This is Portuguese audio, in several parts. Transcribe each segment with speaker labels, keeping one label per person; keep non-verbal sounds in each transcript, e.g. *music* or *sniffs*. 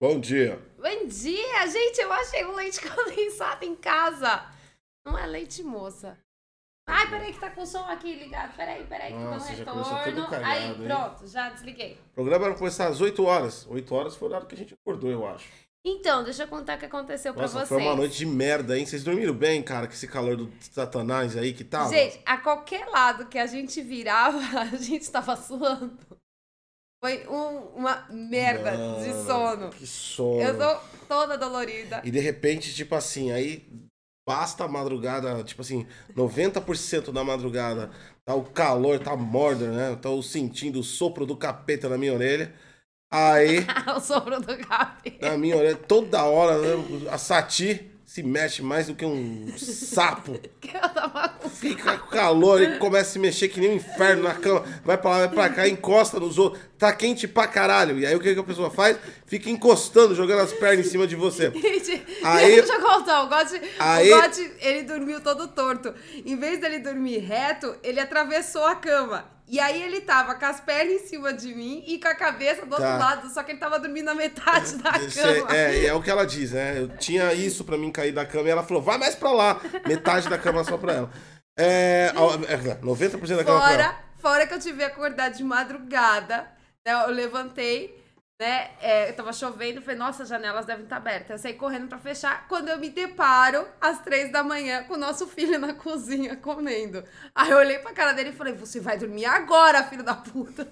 Speaker 1: Bom dia.
Speaker 2: Bom dia, gente. Eu achei um leite *laughs* condensado em casa. Não é leite moça. Ai, peraí que tá com o som aqui ligado. Peraí, peraí, que
Speaker 1: Nossa,
Speaker 2: um
Speaker 1: começou
Speaker 2: retorno.
Speaker 1: cagado,
Speaker 2: Aí,
Speaker 1: hein?
Speaker 2: pronto, já desliguei.
Speaker 1: O programa era pra começar às 8 horas. 8 horas foi o horário que a gente acordou, eu acho.
Speaker 2: Então, deixa eu contar o que aconteceu pra
Speaker 1: Nossa,
Speaker 2: vocês.
Speaker 1: foi uma noite de merda, hein? Vocês dormiram bem, cara, com esse calor do satanás aí que tava?
Speaker 2: Gente, a qualquer lado que a gente virava, *laughs* a gente tava suando. Foi um- uma merda de
Speaker 1: Mano,
Speaker 2: sono.
Speaker 1: Que sono.
Speaker 2: Eu tô toda dolorida.
Speaker 1: E de repente, tipo assim, aí basta a madrugada, tipo assim, 90% da madrugada, tá o calor, tá mordor, né? Tô sentindo o sopro do capeta na minha orelha. Aí, *laughs*
Speaker 2: o sopro do cabelo.
Speaker 1: na minha orelha, toda hora, né, a Sati se mexe mais do que um sapo. *laughs*
Speaker 2: Com
Speaker 1: Fica com calor e começa a se mexer que nem um inferno na cama. Vai pra lá, vai pra cá, encosta nos outros. Tá quente pra caralho. E aí o que, que a pessoa faz? Fica encostando, jogando as pernas em cima de você. *laughs*
Speaker 2: Gente,
Speaker 1: Aí- *laughs*
Speaker 2: deixa eu contar, o Gotti,
Speaker 1: Aí-
Speaker 2: o Gotti, ele dormiu todo torto. Em vez dele dormir reto, ele atravessou a cama. E aí ele tava com as pernas em cima de mim e com a cabeça do
Speaker 1: Tá.
Speaker 2: outro lado, só que ele tava dormindo na metade da cama.
Speaker 1: é, é o que ela diz, né? Eu tinha isso pra mim cair da cama e ela falou, vai mais pra lá. Metade da cama só pra ela. É, ó, é, 90% da cama pra ela.
Speaker 2: Fora, fora que eu tive que acordar de madrugada, né? Eu levantei, né? É, tava chovendo, falei, nossa, as janelas devem estar abertas. Eu saí correndo pra fechar. Quando eu me deparo, às três da manhã, com o nosso filho na cozinha comendo. Aí eu olhei pra cara dele e falei, você vai dormir agora, filho da puta.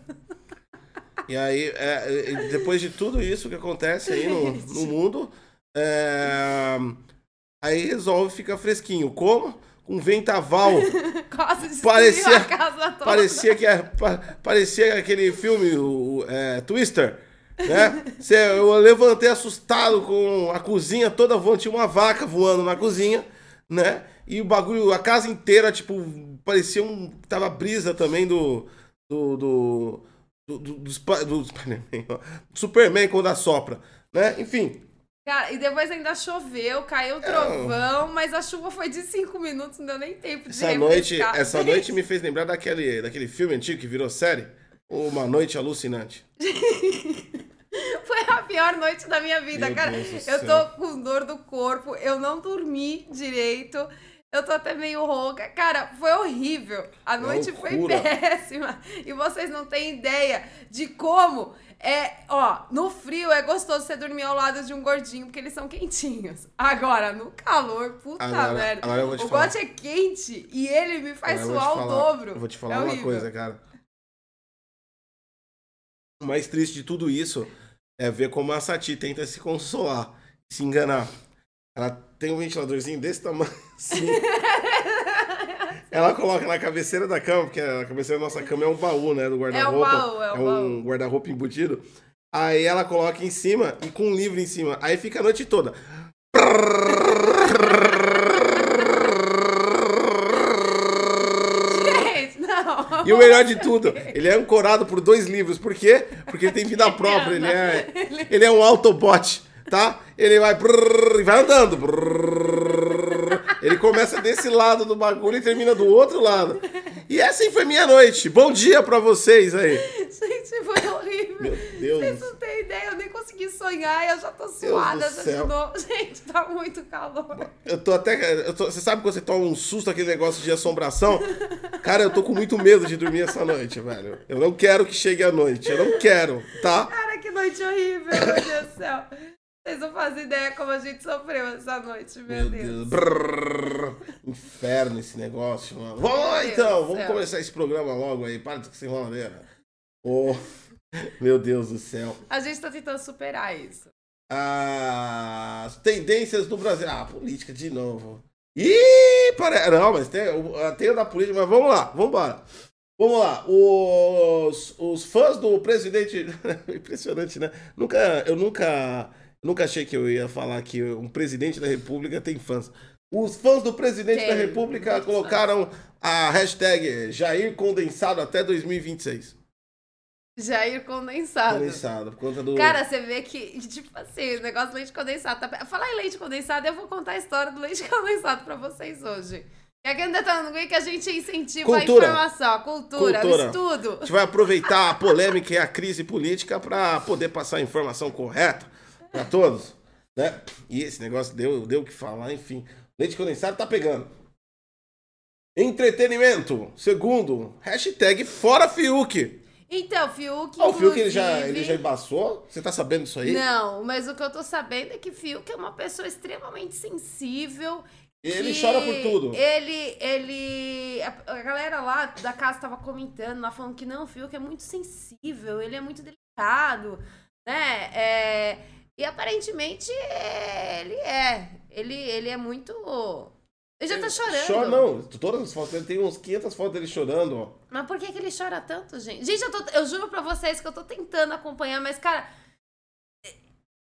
Speaker 1: E aí, é, depois de tudo isso que acontece aí no, *laughs* no mundo, é, aí resolve ficar fresquinho. Como? Com vendaval. *laughs*
Speaker 2: Quase
Speaker 1: Parecia-
Speaker 2: a casa toda.
Speaker 1: Parecia que é- pa- parecia aquele filme, o, é, Twister. Né? Eu levantei assustado com a cozinha toda voando, tinha uma vaca voando na cozinha, né? E o bagulho, a casa inteira, tipo, parecia um. Tava brisa também do. Do. Do. Do, do, do Sp- do Spider-Man, ó. Superman quando assopra, né? Enfim,
Speaker 2: Cara, e depois ainda choveu, caiu um trovão, mas a chuva foi de cinco minutos, não deu nem tempo de
Speaker 1: essa noite, essa noite me fez lembrar daquele, daquele filme antigo que virou série. Uma Noite Alucinante. *laughs*
Speaker 2: Pior noite da minha vida,
Speaker 1: Meu
Speaker 2: cara.
Speaker 1: Deus
Speaker 2: eu tô com dor do corpo, eu não dormi direito. Eu tô até meio rouca. Cara, foi horrível. A noite foi *laughs* péssima. E vocês não têm ideia de como é, ó, no frio é gostoso você dormir ao lado de um gordinho, porque eles são quentinhos. Agora, no calor, puta
Speaker 1: Agora-
Speaker 2: merda.
Speaker 1: agora eu vou te
Speaker 2: o
Speaker 1: falar.
Speaker 2: Gotti é quente e ele me faz
Speaker 1: Agora
Speaker 2: suar
Speaker 1: te
Speaker 2: o
Speaker 1: falar-
Speaker 2: dobro.
Speaker 1: Eu vou te falar
Speaker 2: É
Speaker 1: uma
Speaker 2: horrível.
Speaker 1: coisa, cara. O mais triste de tudo isso é ver como a Sati tenta se consolar, se enganar. Ela tem um ventiladorzinho desse tamanho *laughs* assim. Ela coloca na cabeceira da cama, porque a cabeceira da nossa cama é um baú, né? Do guarda-roupa.
Speaker 2: baú, é o
Speaker 1: um guarda-roupa embutido. Aí ela coloca em cima e com um livro em cima. Aí fica a noite toda.
Speaker 2: Gente, não.
Speaker 1: E o melhor de tudo, ele é ancorado por dois livros. Por quê? Porque ele tem vida *laughs* própria. Ele é, ele é um Autobot, tá? Ele vai e vai andando. Ele começa desse lado do bagulho e termina do outro lado. E assim foi minha noite. Bom dia pra vocês aí.
Speaker 2: Foi horrível.
Speaker 1: Meu Deus.
Speaker 2: Vocês não têm ideia, eu nem consegui sonhar e eu já tô suada já de novo. *laughs* Gente, tá muito calor.
Speaker 1: Eu tô até. eu tô- você sabe quando você toma um susto aquele negócio de assombração? Cara, eu tô com muito medo de dormir essa noite, velho. Eu não quero que chegue a noite. Eu não quero, tá?
Speaker 2: Cara, que noite horrível, meu Deus do céu. Vocês não fazem ideia como a gente sofreu essa noite, meu, Deus.
Speaker 1: Brrr. Inferno esse negócio, mano. Vamos lá
Speaker 2: Meu
Speaker 1: então,
Speaker 2: Deus
Speaker 1: vamos começar esse programa logo aí. Para de ser enroladeira. Oh, meu Deus do céu.
Speaker 2: A gente tá tentando superar isso.
Speaker 1: As tendências do Brasil. Ah, política de novo. Ih, parece. Não, mas tem, tem o da política, mas vamos lá, vamos embora. Vamos lá, os, os fãs do presidente. *laughs* Impressionante, né? Nunca, eu nunca, nunca achei que eu ia falar que um presidente da república tem fãs. Os fãs do presidente
Speaker 2: Tem,
Speaker 1: da república colocaram a hashtag Jair condensado até 2026.
Speaker 2: Jair condensado.
Speaker 1: Condensado, por conta do.
Speaker 2: Cara, você vê que, tipo assim, o negócio do leite condensado. Tá... Falar em leite condensado, eu vou contar a história do leite *laughs* condensado pra vocês hoje. É que ainda tá no que a gente incentiva
Speaker 1: Cultura.
Speaker 2: a informação, a cultura,
Speaker 1: Cultura.
Speaker 2: o estudo.
Speaker 1: A gente vai aproveitar a polêmica e a crise política para poder passar a informação correta. Pra todos. Né? E esse negócio deu, deu o que falar, enfim. Leite condensado tá pegando. Entretenimento. Segundo, hashtag fora Fiuk.
Speaker 2: Então, Fiuk.
Speaker 1: Ah, o Fiuk ele já, ele já embaçou? Você tá sabendo disso aí?
Speaker 2: Não, mas o que eu tô sabendo é que Fiuk é uma pessoa extremamente sensível.
Speaker 1: Ele chora por tudo.
Speaker 2: Ele, ele. A, galera lá da casa tava comentando, lá falando que não, o Fiuk é muito sensível, ele é muito delicado, né? É, e aparentemente ele é. Ele, ele é muito. Ele já tá chorando.
Speaker 1: Chora, não. Todas as fotos dele, tem uns 500 fotos dele chorando, ó.
Speaker 2: Mas por que, que ele chora tanto, gente? Gente, eu, tô, eu juro pra vocês que eu tô tentando acompanhar, mas, cara,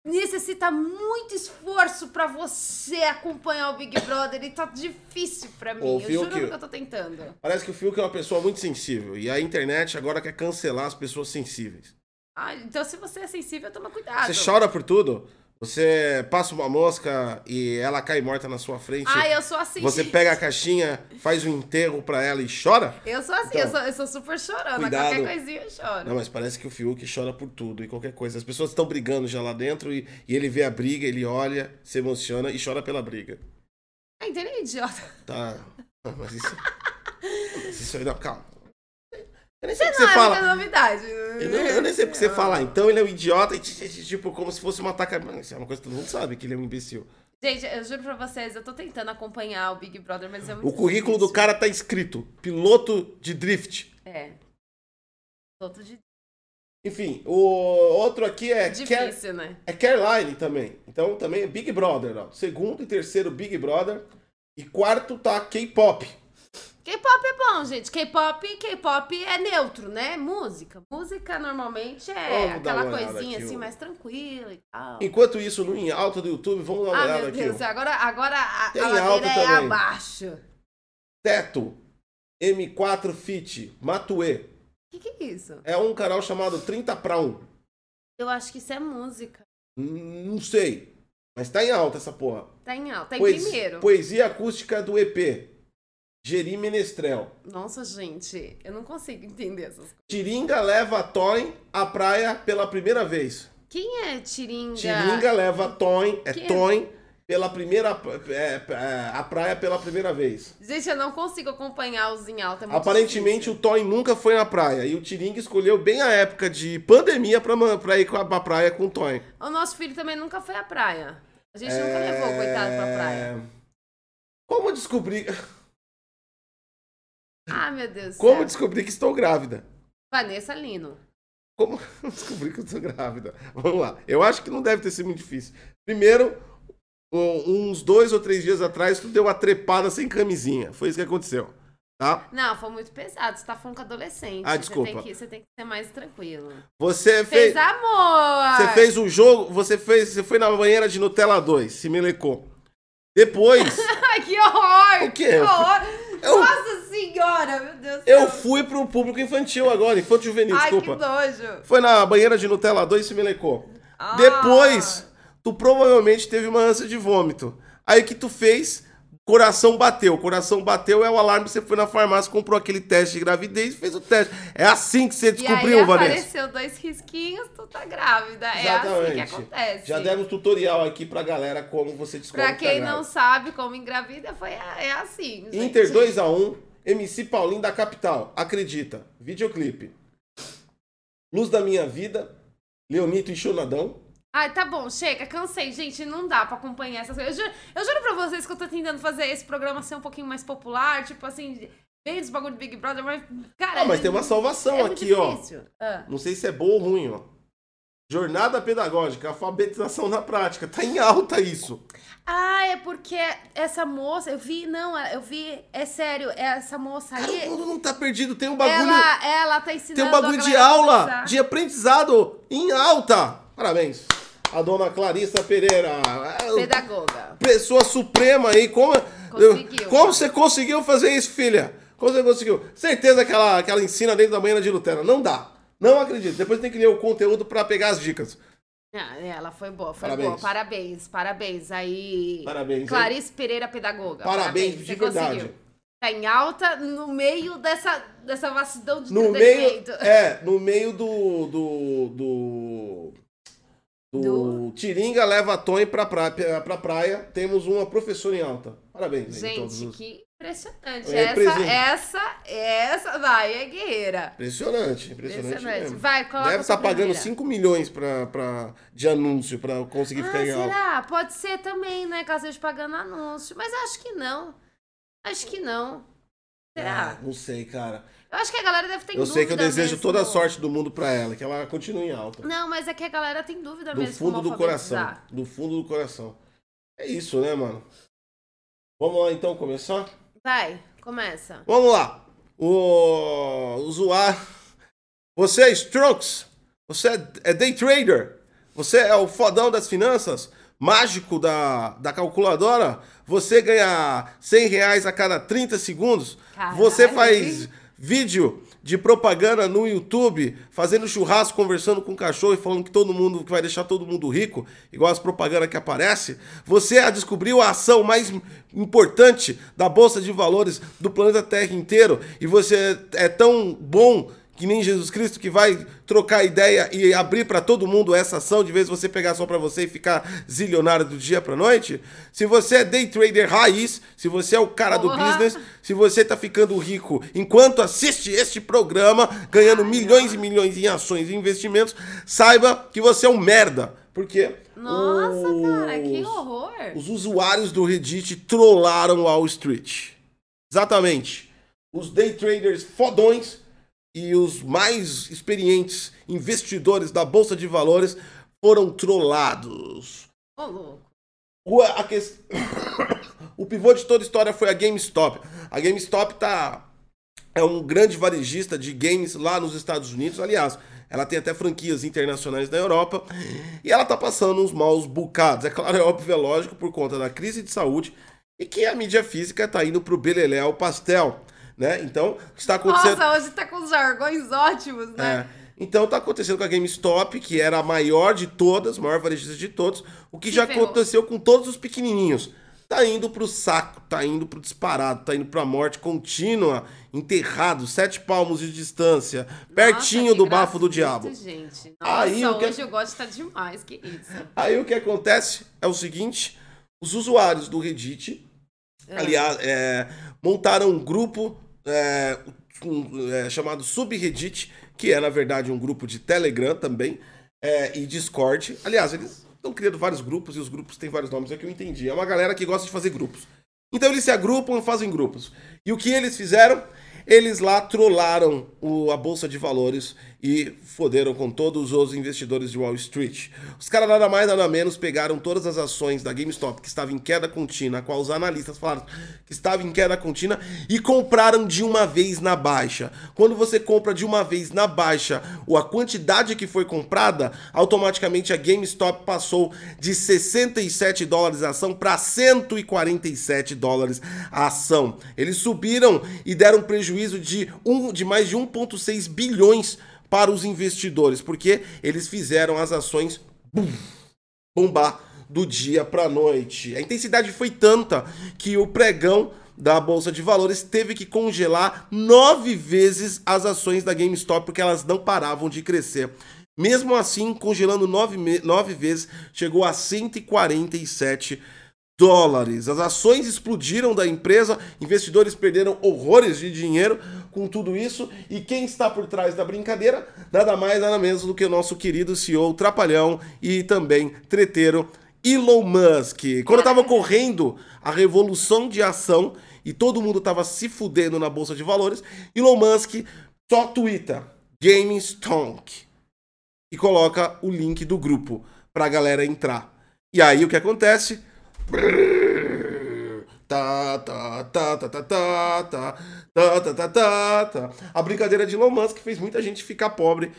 Speaker 2: necessita muito esforço pra você acompanhar o Big Brother e tá difícil pra mim.
Speaker 1: Ô,
Speaker 2: eu
Speaker 1: Fiuk,
Speaker 2: juro que eu tô tentando.
Speaker 1: Parece que o Fiuk é uma pessoa muito sensível. E a internet agora quer cancelar as pessoas sensíveis.
Speaker 2: Ah, então se você é sensível, toma cuidado.
Speaker 1: Você chora por tudo. Você passa uma mosca e ela cai morta na sua frente.
Speaker 2: Ah, eu sou assim.
Speaker 1: Você
Speaker 2: gente.
Speaker 1: pega a caixinha, faz um enterro pra ela e chora?
Speaker 2: Eu sou assim,
Speaker 1: Então,
Speaker 2: eu, sou, eu sou super chorona.
Speaker 1: cuidado.
Speaker 2: Qualquer coisinha eu choro.
Speaker 1: Não, mas parece que o Fiuk chora por tudo e qualquer coisa. As pessoas estão brigando já lá dentro e, e ele vê a briga, ele olha, se emociona e chora pela briga.
Speaker 2: Ah, então ele é idiota.
Speaker 1: Tá. Mas isso. *laughs* mas isso aí não, calma. Eu nem sei o que
Speaker 2: Não
Speaker 1: você
Speaker 2: é
Speaker 1: fala.
Speaker 2: muita novidade.
Speaker 1: Eu, não- eu nem sei o que você fala. Então ele é um idiota e tipo, como se fosse uma ataca. Isso é uma coisa que todo mundo sabe que ele é um imbecil.
Speaker 2: Gente, eu juro pra vocês, eu tô tentando acompanhar o Big Brother, mas é muito
Speaker 1: O currículo do
Speaker 2: difícil.
Speaker 1: cara tá escrito: piloto de drift.
Speaker 2: É. Outro de
Speaker 1: Enfim, o outro aqui é, Car
Speaker 2: difícil, né?
Speaker 1: é Caroline também. Então também é Big Brother. Ó. Segundo e terceiro Big Brother. E quarto tá K-pop.
Speaker 2: K-pop é bom, gente. K-pop, K-pop é neutro, né? Música. Música normalmente é aquela coisinha assim mais tranquila e tal.
Speaker 1: Enquanto isso, no em alta do YouTube, vamos dar uma
Speaker 2: Ah,
Speaker 1: olhada
Speaker 2: meu
Speaker 1: aqui.
Speaker 2: Deus, agora, agora a,
Speaker 1: Tem
Speaker 2: a
Speaker 1: alto
Speaker 2: ladeira é
Speaker 1: também.
Speaker 2: abaixo.
Speaker 1: Teto M4 Fit Matue.
Speaker 2: O que, que é isso?
Speaker 1: É um canal chamado 30 pra 1.
Speaker 2: Eu acho que isso é música.
Speaker 1: Hum, Não sei. Mas tá em alta essa porra.
Speaker 2: Tá em alta. Tá em
Speaker 1: Poes-
Speaker 2: primeiro.
Speaker 1: Poesia acústica do EP. Geri Menestrel.
Speaker 2: Nossa, gente, eu não consigo entender essas coisas.
Speaker 1: Tiringa leva Toyn à praia pela primeira vez.
Speaker 2: Quem é Tiringa?
Speaker 1: Tiringa leva Toyn, é
Speaker 2: Quem é?
Speaker 1: Toyn, pela primeira. É, é, à praia pela primeira vez.
Speaker 2: Gente, eu não consigo acompanhar os em alta. É
Speaker 1: Aparentemente
Speaker 2: difícil.
Speaker 1: o Toyn nunca foi na praia. E o Tiringa escolheu bem a época de pandemia pra, pra ir a- pra praia com o Toyn.
Speaker 2: O nosso filho também nunca foi à praia. A gente nunca levou coitado pra praia.
Speaker 1: É, Como descobrir.
Speaker 2: Ah, meu Deus.
Speaker 1: Como
Speaker 2: céu.
Speaker 1: descobrir que estou grávida?
Speaker 2: Vanessa Lino.
Speaker 1: Como *laughs* descobrir que eu estou grávida? Vamos lá. Eu acho que não deve ter sido muito difícil. Primeiro, um- uns dois ou três dias atrás, tu deu uma trepada sem camisinha. Foi isso que aconteceu. Tá?
Speaker 2: Não, foi muito pesado. Você tá falando com adolescente.
Speaker 1: Ah,
Speaker 2: Você
Speaker 1: desculpa.
Speaker 2: tem que, você tem que ser mais tranquilo.
Speaker 1: Você
Speaker 2: Fez
Speaker 1: fez.
Speaker 2: amor!
Speaker 1: Você fez o jogo. Você fez. Você foi na banheira de Nutella 2, se melecou. Depois, *laughs*
Speaker 2: que horror!
Speaker 1: O quê?
Speaker 2: Que horror! Senhora, meu Deus do
Speaker 1: eu
Speaker 2: céu.
Speaker 1: fui pro público infantil agora, infanto juvenil,
Speaker 2: Ai,
Speaker 1: desculpa.
Speaker 2: que nojo.
Speaker 1: Foi na banheira de Nutella 2 e se melecou.
Speaker 2: Ah.
Speaker 1: Depois, tu provavelmente teve uma ânsia de vômito. Aí o que tu fez? Coração bateu. Coração bateu é o alarme. Você foi na farmácia, comprou aquele teste de gravidez e fez o teste. É assim que você
Speaker 2: E
Speaker 1: descobriu,
Speaker 2: aí
Speaker 1: Vanessa.
Speaker 2: apareceu dois risquinhos, tu tá grávida. É assim que acontece.
Speaker 1: Já demos tutorial aqui pra galera como você descobre
Speaker 2: Pra
Speaker 1: que tá
Speaker 2: quem não sabe como engravida, foi, é assim, gente.
Speaker 1: Inter 2x1, MC Paulinho da Capital. Acredita. Videoclipe. Luz da Minha Vida, Leonito e Chonadão.
Speaker 2: Ai, tá bom, chega, cansei. Gente, não dá pra acompanhar essas coisas. Eu juro, eu juro pra vocês que eu tô tentando fazer esse programa ser um pouquinho mais popular, tipo assim, bem dos bagulho do Big Brother, mas, cara...
Speaker 1: Ah, mas tem uma salvação
Speaker 2: é
Speaker 1: aqui, ó.
Speaker 2: Ah.
Speaker 1: Não sei se é bom ou ruim, ó. Jornada pedagógica, alfabetização na prática. Tá em alta isso.
Speaker 2: Ah, é porque essa moça, eu vi, não, eu vi, é sério, essa moça
Speaker 1: Cara,
Speaker 2: aí,
Speaker 1: o mundo não tá perdido. Tem um bagulho,
Speaker 2: ela, ela tá ensinando
Speaker 1: tem um bagulho de aula, de aprendizado em alta. Parabéns. A dona Clarissa Pereira. é,
Speaker 2: Pedagoga.
Speaker 1: Pessoa suprema aí. Como,
Speaker 2: Conseguiu.
Speaker 1: como você conseguiu fazer isso, filha? Como você conseguiu? Certeza que ela, que ela ensina dentro da banheira de Nutella. Não dá. Não acredito. Depois tem que ler o conteúdo pra pegar as dicas.
Speaker 2: Ah, ela foi boa, foi
Speaker 1: Parabéns.
Speaker 2: boa. Parabéns, parabéns. Aí.
Speaker 1: Parabéns, hein?
Speaker 2: Clarice Pereira, pedagoga.
Speaker 1: Parabéns, de
Speaker 2: você
Speaker 1: verdade.
Speaker 2: conseguiu. Tá em alta no meio dessa, dessa vastidão de
Speaker 1: No meio, é, no meio do, do, do, do,
Speaker 2: Do-
Speaker 1: Tiringa leva Tony pra, pra, pra praia. Temos uma professora em alta. Parabéns. aí, todos
Speaker 2: Gente,
Speaker 1: os-
Speaker 2: que impressionante.
Speaker 1: É,
Speaker 2: essa, essa, essa, vai, é guerreira.
Speaker 1: Impressionante, impressionante.
Speaker 2: Impressionante.
Speaker 1: mesmo.
Speaker 2: Vai, coloca
Speaker 1: Deve estar pagando
Speaker 2: primeira.
Speaker 1: 5 milhões pra, pra, de anúncio pra conseguir ficar
Speaker 2: Ah,
Speaker 1: em alta.
Speaker 2: será? Pode ser também, né? Caso eles pagando anúncio. Mas acho que não. Acho que não. Será?
Speaker 1: Ah, não sei, cara.
Speaker 2: Eu acho que a galera deve ter
Speaker 1: eu sei que eu
Speaker 2: dúvida
Speaker 1: desejo
Speaker 2: mesmo.
Speaker 1: toda a sorte do mundo pra ela, que ela continue em alta.
Speaker 2: Não, mas é que a galera tem dúvida
Speaker 1: Do
Speaker 2: mesmo.
Speaker 1: fundo
Speaker 2: como
Speaker 1: do coração. Do fundo do coração. É isso, né, mano? Vamos lá então começar?
Speaker 2: Vai, começa.
Speaker 1: Vamos lá. O usuário. Você é Strokes? Você é, é day trader? Você é o fodão das finanças? Mágico da, da calculadora? Você ganha 100 reais a cada 30 segundos?
Speaker 2: Caralho.
Speaker 1: Você faz vídeo de propaganda no YouTube, fazendo churrasco, conversando com o cachorro e falando que todo mundo que vai deixar todo mundo rico, igual as propagandas que aparece. Você descobriu a ação mais importante da bolsa de valores do planeta Terra inteiro e você é tão bom que nem Jesus Cristo que vai trocar ideia e abrir para todo mundo essa ação de vez você pegar só para você e ficar zilionário do dia para noite. Se você é day trader raiz, se você é o cara do business, se você tá ficando rico enquanto assiste este programa, ganhando milhões e milhões em ações e investimentos, saiba que você é um merda. Porque
Speaker 2: Nossa, cara, que
Speaker 1: os-
Speaker 2: horror.
Speaker 1: os usuários do Reddit trollaram Wall Street. Exatamente. Os day traders fodões e os mais experientes investidores da bolsa de valores foram trollados.
Speaker 2: Ô, louco.
Speaker 1: O, a ques- *coughs* o pivô de toda a história foi a GameStop. A GameStop tá é um grande varejista de games lá nos Estados Unidos. Aliás, ela tem até franquias internacionais na Europa. E ela tá passando uns maus bocados. É claro, é óbvio, é lógico, por conta da crise de saúde e que a mídia física tá indo pro belelé ao pastel, né? Então, o que está acontecendo...
Speaker 2: Nossa, hoje tá com jargões ótimos, né?
Speaker 1: É. Então tá acontecendo com a GameStop, que era a maior de todas, maior varejista de todos, o que já
Speaker 2: ferrou.
Speaker 1: aconteceu com todos os pequenininhos. Tá indo pro saco, tá indo pro disparado, tá indo pra morte contínua, enterrado, sete palmos de distância, pertinho
Speaker 2: Nossa,
Speaker 1: do
Speaker 2: que
Speaker 1: bafo do diabo.
Speaker 2: gente. Nossa,
Speaker 1: Aí, o que-
Speaker 2: hoje o gosto tá demais, que isso.
Speaker 1: Aí o que acontece é o seguinte: os usuários do Reddit, aliás, é, montaram um grupo é, um, é, chamado Subreddit, que é na verdade um grupo de Telegram também, é, e Discord. Aliás, eles estão criando vários grupos e os grupos têm vários nomes, é que eu entendi. É uma galera que gosta de fazer grupos. Então eles se agrupam e fazem grupos. E o que eles fizeram? Eles lá trollaram o- a bolsa de valores e foderam com todos os investidores de Wall Street. Os caras nada mais nada menos pegaram todas as ações da GameStop que estava em queda contínua, a qual os analistas falaram que estava em queda contínua e compraram de uma vez na baixa. Quando você compra de uma vez na baixa, ou a quantidade que foi comprada, automaticamente a GameStop passou de 67 dólares a ação para 147 dólares a ação. Eles subiram e deram prejuízo de, um, de mais de 1,6 bilhões para os investidores, porque eles fizeram as ações bombar do dia para noite. A intensidade foi tanta que o pregão da bolsa de valores teve que congelar nove vezes as ações da GameStop porque elas não paravam de crescer. Mesmo assim, congelando nove, nove vezes, chegou a 147 dólares. As ações explodiram da empresa, investidores perderam horrores de dinheiro com tudo isso. E quem está por trás da brincadeira? Nada mais, nada menos do que o nosso querido CEO Trapalhão e também treteiro Elon Musk. Quando eu tava correndo a revolução de ação e todo mundo tava se fudendo na bolsa de valores, Elon Musk só twitta GameStonk e coloca o link do grupo pra galera entrar. E aí o que acontece? Tá, tá, tá, tá, tá, tá, tá, tá, tá, tá, tá, tá. A brincadeira de Elon Musk fez muita gente ficar pobre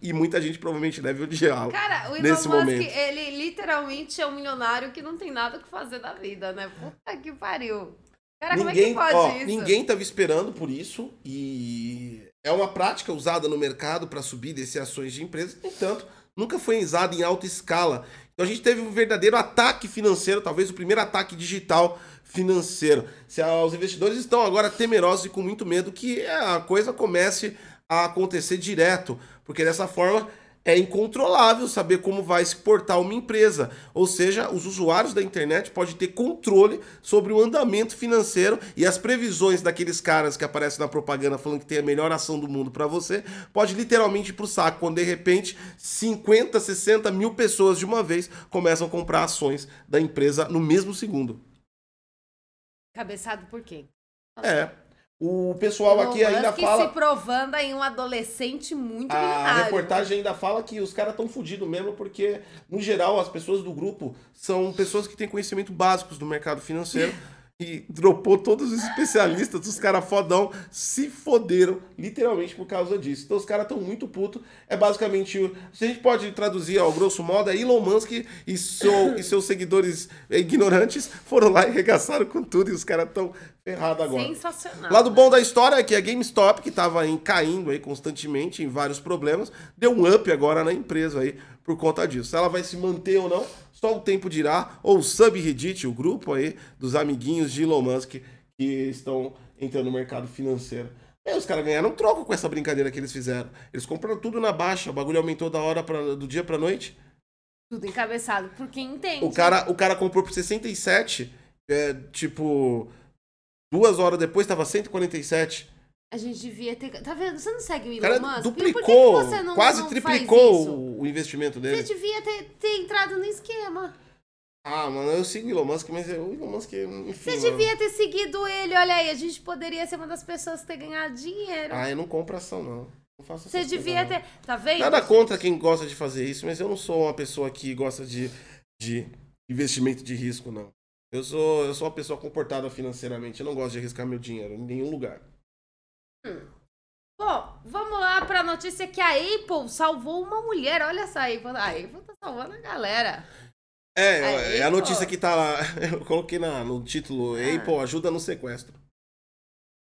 Speaker 1: e muita gente provavelmente deve odiá-lo
Speaker 2: Cara, o Elon
Speaker 1: nesse
Speaker 2: Musk,
Speaker 1: momento.
Speaker 2: ele literalmente é um milionário que não tem nada o que fazer da vida, né? Puta que pariu. Cara, como é que
Speaker 1: ninguém,
Speaker 2: pode
Speaker 1: ó,
Speaker 2: isso?
Speaker 1: ninguém tava esperando por isso e é uma prática usada no mercado para subir e descer ações de empresas, no entanto, nunca foi usada em alta escala. Então a gente teve um verdadeiro ataque financeiro, talvez o primeiro ataque digital financeiro. Se os investidores estão agora temerosos e com muito medo que a coisa comece a acontecer direto, porque dessa forma é incontrolável saber como vai se portar uma empresa. Ou seja, os usuários da internet podem ter controle sobre o andamento financeiro e as previsões daqueles caras que aparecem na propaganda falando que tem a melhor ação do mundo para você, pode literalmente ir pro saco quando de repente 50, 60 mil pessoas de uma vez começam a comprar ações da empresa no mesmo segundo.
Speaker 2: Cabeçado por quem?
Speaker 1: É. O pessoal aqui ainda fala.
Speaker 2: se provando aí um adolescente muito
Speaker 1: A
Speaker 2: milionário.
Speaker 1: reportagem ainda fala que os caras estão fodidos mesmo, porque, no geral, as pessoas do grupo são pessoas que têm conhecimento básicos do mercado financeiro. *laughs* E dropou todos os especialistas, os caras fodão, se foderam, literalmente, por causa disso. Então os caras estão muito putos. É basicamente. o- Se a gente pode traduzir ao grosso modo, é Elon Musk e, seu- e seus seguidores ignorantes foram lá e regaçaram com tudo. E os caras estão ferrados agora.
Speaker 2: Sensacional.
Speaker 1: Lado bom da história é que a GameStop, que estava caindo aí constantemente em vários problemas, deu um up agora na empresa aí por conta disso. Se ela vai se manter ou não, só o tempo dirá. Ou o Subreddit, o grupo aí dos amiguinhos de Elon Musk que estão entrando no mercado financeiro. Aí os caras ganharam troco com essa brincadeira que eles fizeram. Eles compraram tudo na baixa, o bagulho aumentou da hora pra, do dia pra noite.
Speaker 2: Tudo encabeçado por quem entende.
Speaker 1: O cara, o cara comprou por 67, é, tipo, duas horas depois tava 147.
Speaker 2: A gente devia ter. Tá vendo? Você não segue o Elon
Speaker 1: cara
Speaker 2: Musk? Por que
Speaker 1: duplicou,
Speaker 2: você não,
Speaker 1: quase
Speaker 2: não
Speaker 1: triplicou o, investimento
Speaker 2: Você
Speaker 1: dele.
Speaker 2: devia ter, ter entrado no esquema.
Speaker 1: Ah, mano, eu sigo o Elon Musk, mas eu- o Elon Musk, enfim.
Speaker 2: Você
Speaker 1: mano.
Speaker 2: devia ter seguido ele. Olha aí, a gente poderia ser uma das pessoas que ter ganhado dinheiro.
Speaker 1: Ah, eu não compro ação, não. Não faço
Speaker 2: Você devia
Speaker 1: coisas,
Speaker 2: ter. Tá vendo?
Speaker 1: não. Nada contra quem gosta de fazer isso, mas eu não sou uma pessoa que gosta de, de investimento de risco, não. Eu sou, eu sou uma pessoa comportada financeiramente. Eu não gosto de arriscar meu dinheiro em nenhum lugar.
Speaker 2: Bom, vamos lá pra notícia que a Apple salvou uma mulher. Olha essa Apple. A Apple tá salvando a galera.
Speaker 1: É,
Speaker 2: Aí,
Speaker 1: é a notícia que tá lá. *laughs* Eu coloquei na, no título
Speaker 2: Ah.
Speaker 1: Apple ajuda no sequestro.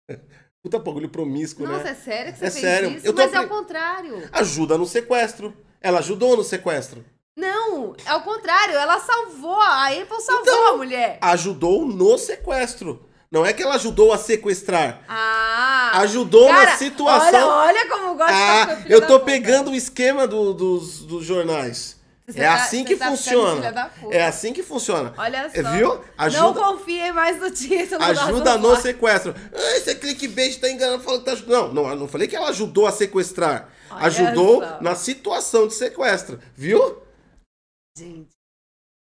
Speaker 1: *laughs* Puta bagulho promíscuo,
Speaker 2: Nossa,
Speaker 1: né?
Speaker 2: é sério que você
Speaker 1: É
Speaker 2: fez
Speaker 1: sério.
Speaker 2: isso?
Speaker 1: Eu tô
Speaker 2: Mas é
Speaker 1: apre-
Speaker 2: o contrário.
Speaker 1: Ajuda no sequestro. Ela ajudou no sequestro.
Speaker 2: Não, é o contrário. Ela salvou. A Apple salvou
Speaker 1: Então-
Speaker 2: a mulher.
Speaker 1: Ajudou no sequestro. Não é que ela ajudou a sequestrar.
Speaker 2: Ah.
Speaker 1: Ajudou
Speaker 2: cara,
Speaker 1: na situação.
Speaker 2: Olha, olha como gosta de
Speaker 1: Ah,
Speaker 2: filho
Speaker 1: eu tô pegando o esquema do- dos, dos jornais.
Speaker 2: Você
Speaker 1: é
Speaker 2: tá-
Speaker 1: assim que
Speaker 2: tá
Speaker 1: funciona. É assim que funciona.
Speaker 2: Olha só.
Speaker 1: É, Viu?
Speaker 2: Não
Speaker 1: Ajuda,
Speaker 2: confiem mais no título. da
Speaker 1: ajuda no sequestro. Ah, esse clickbait tá enganando, falando que tá ajudando. Não, não, não falei que ela ajudou a sequestrar.
Speaker 2: Olha
Speaker 1: ajudou
Speaker 2: só.
Speaker 1: na situação de sequestro. Viu?
Speaker 2: Gente,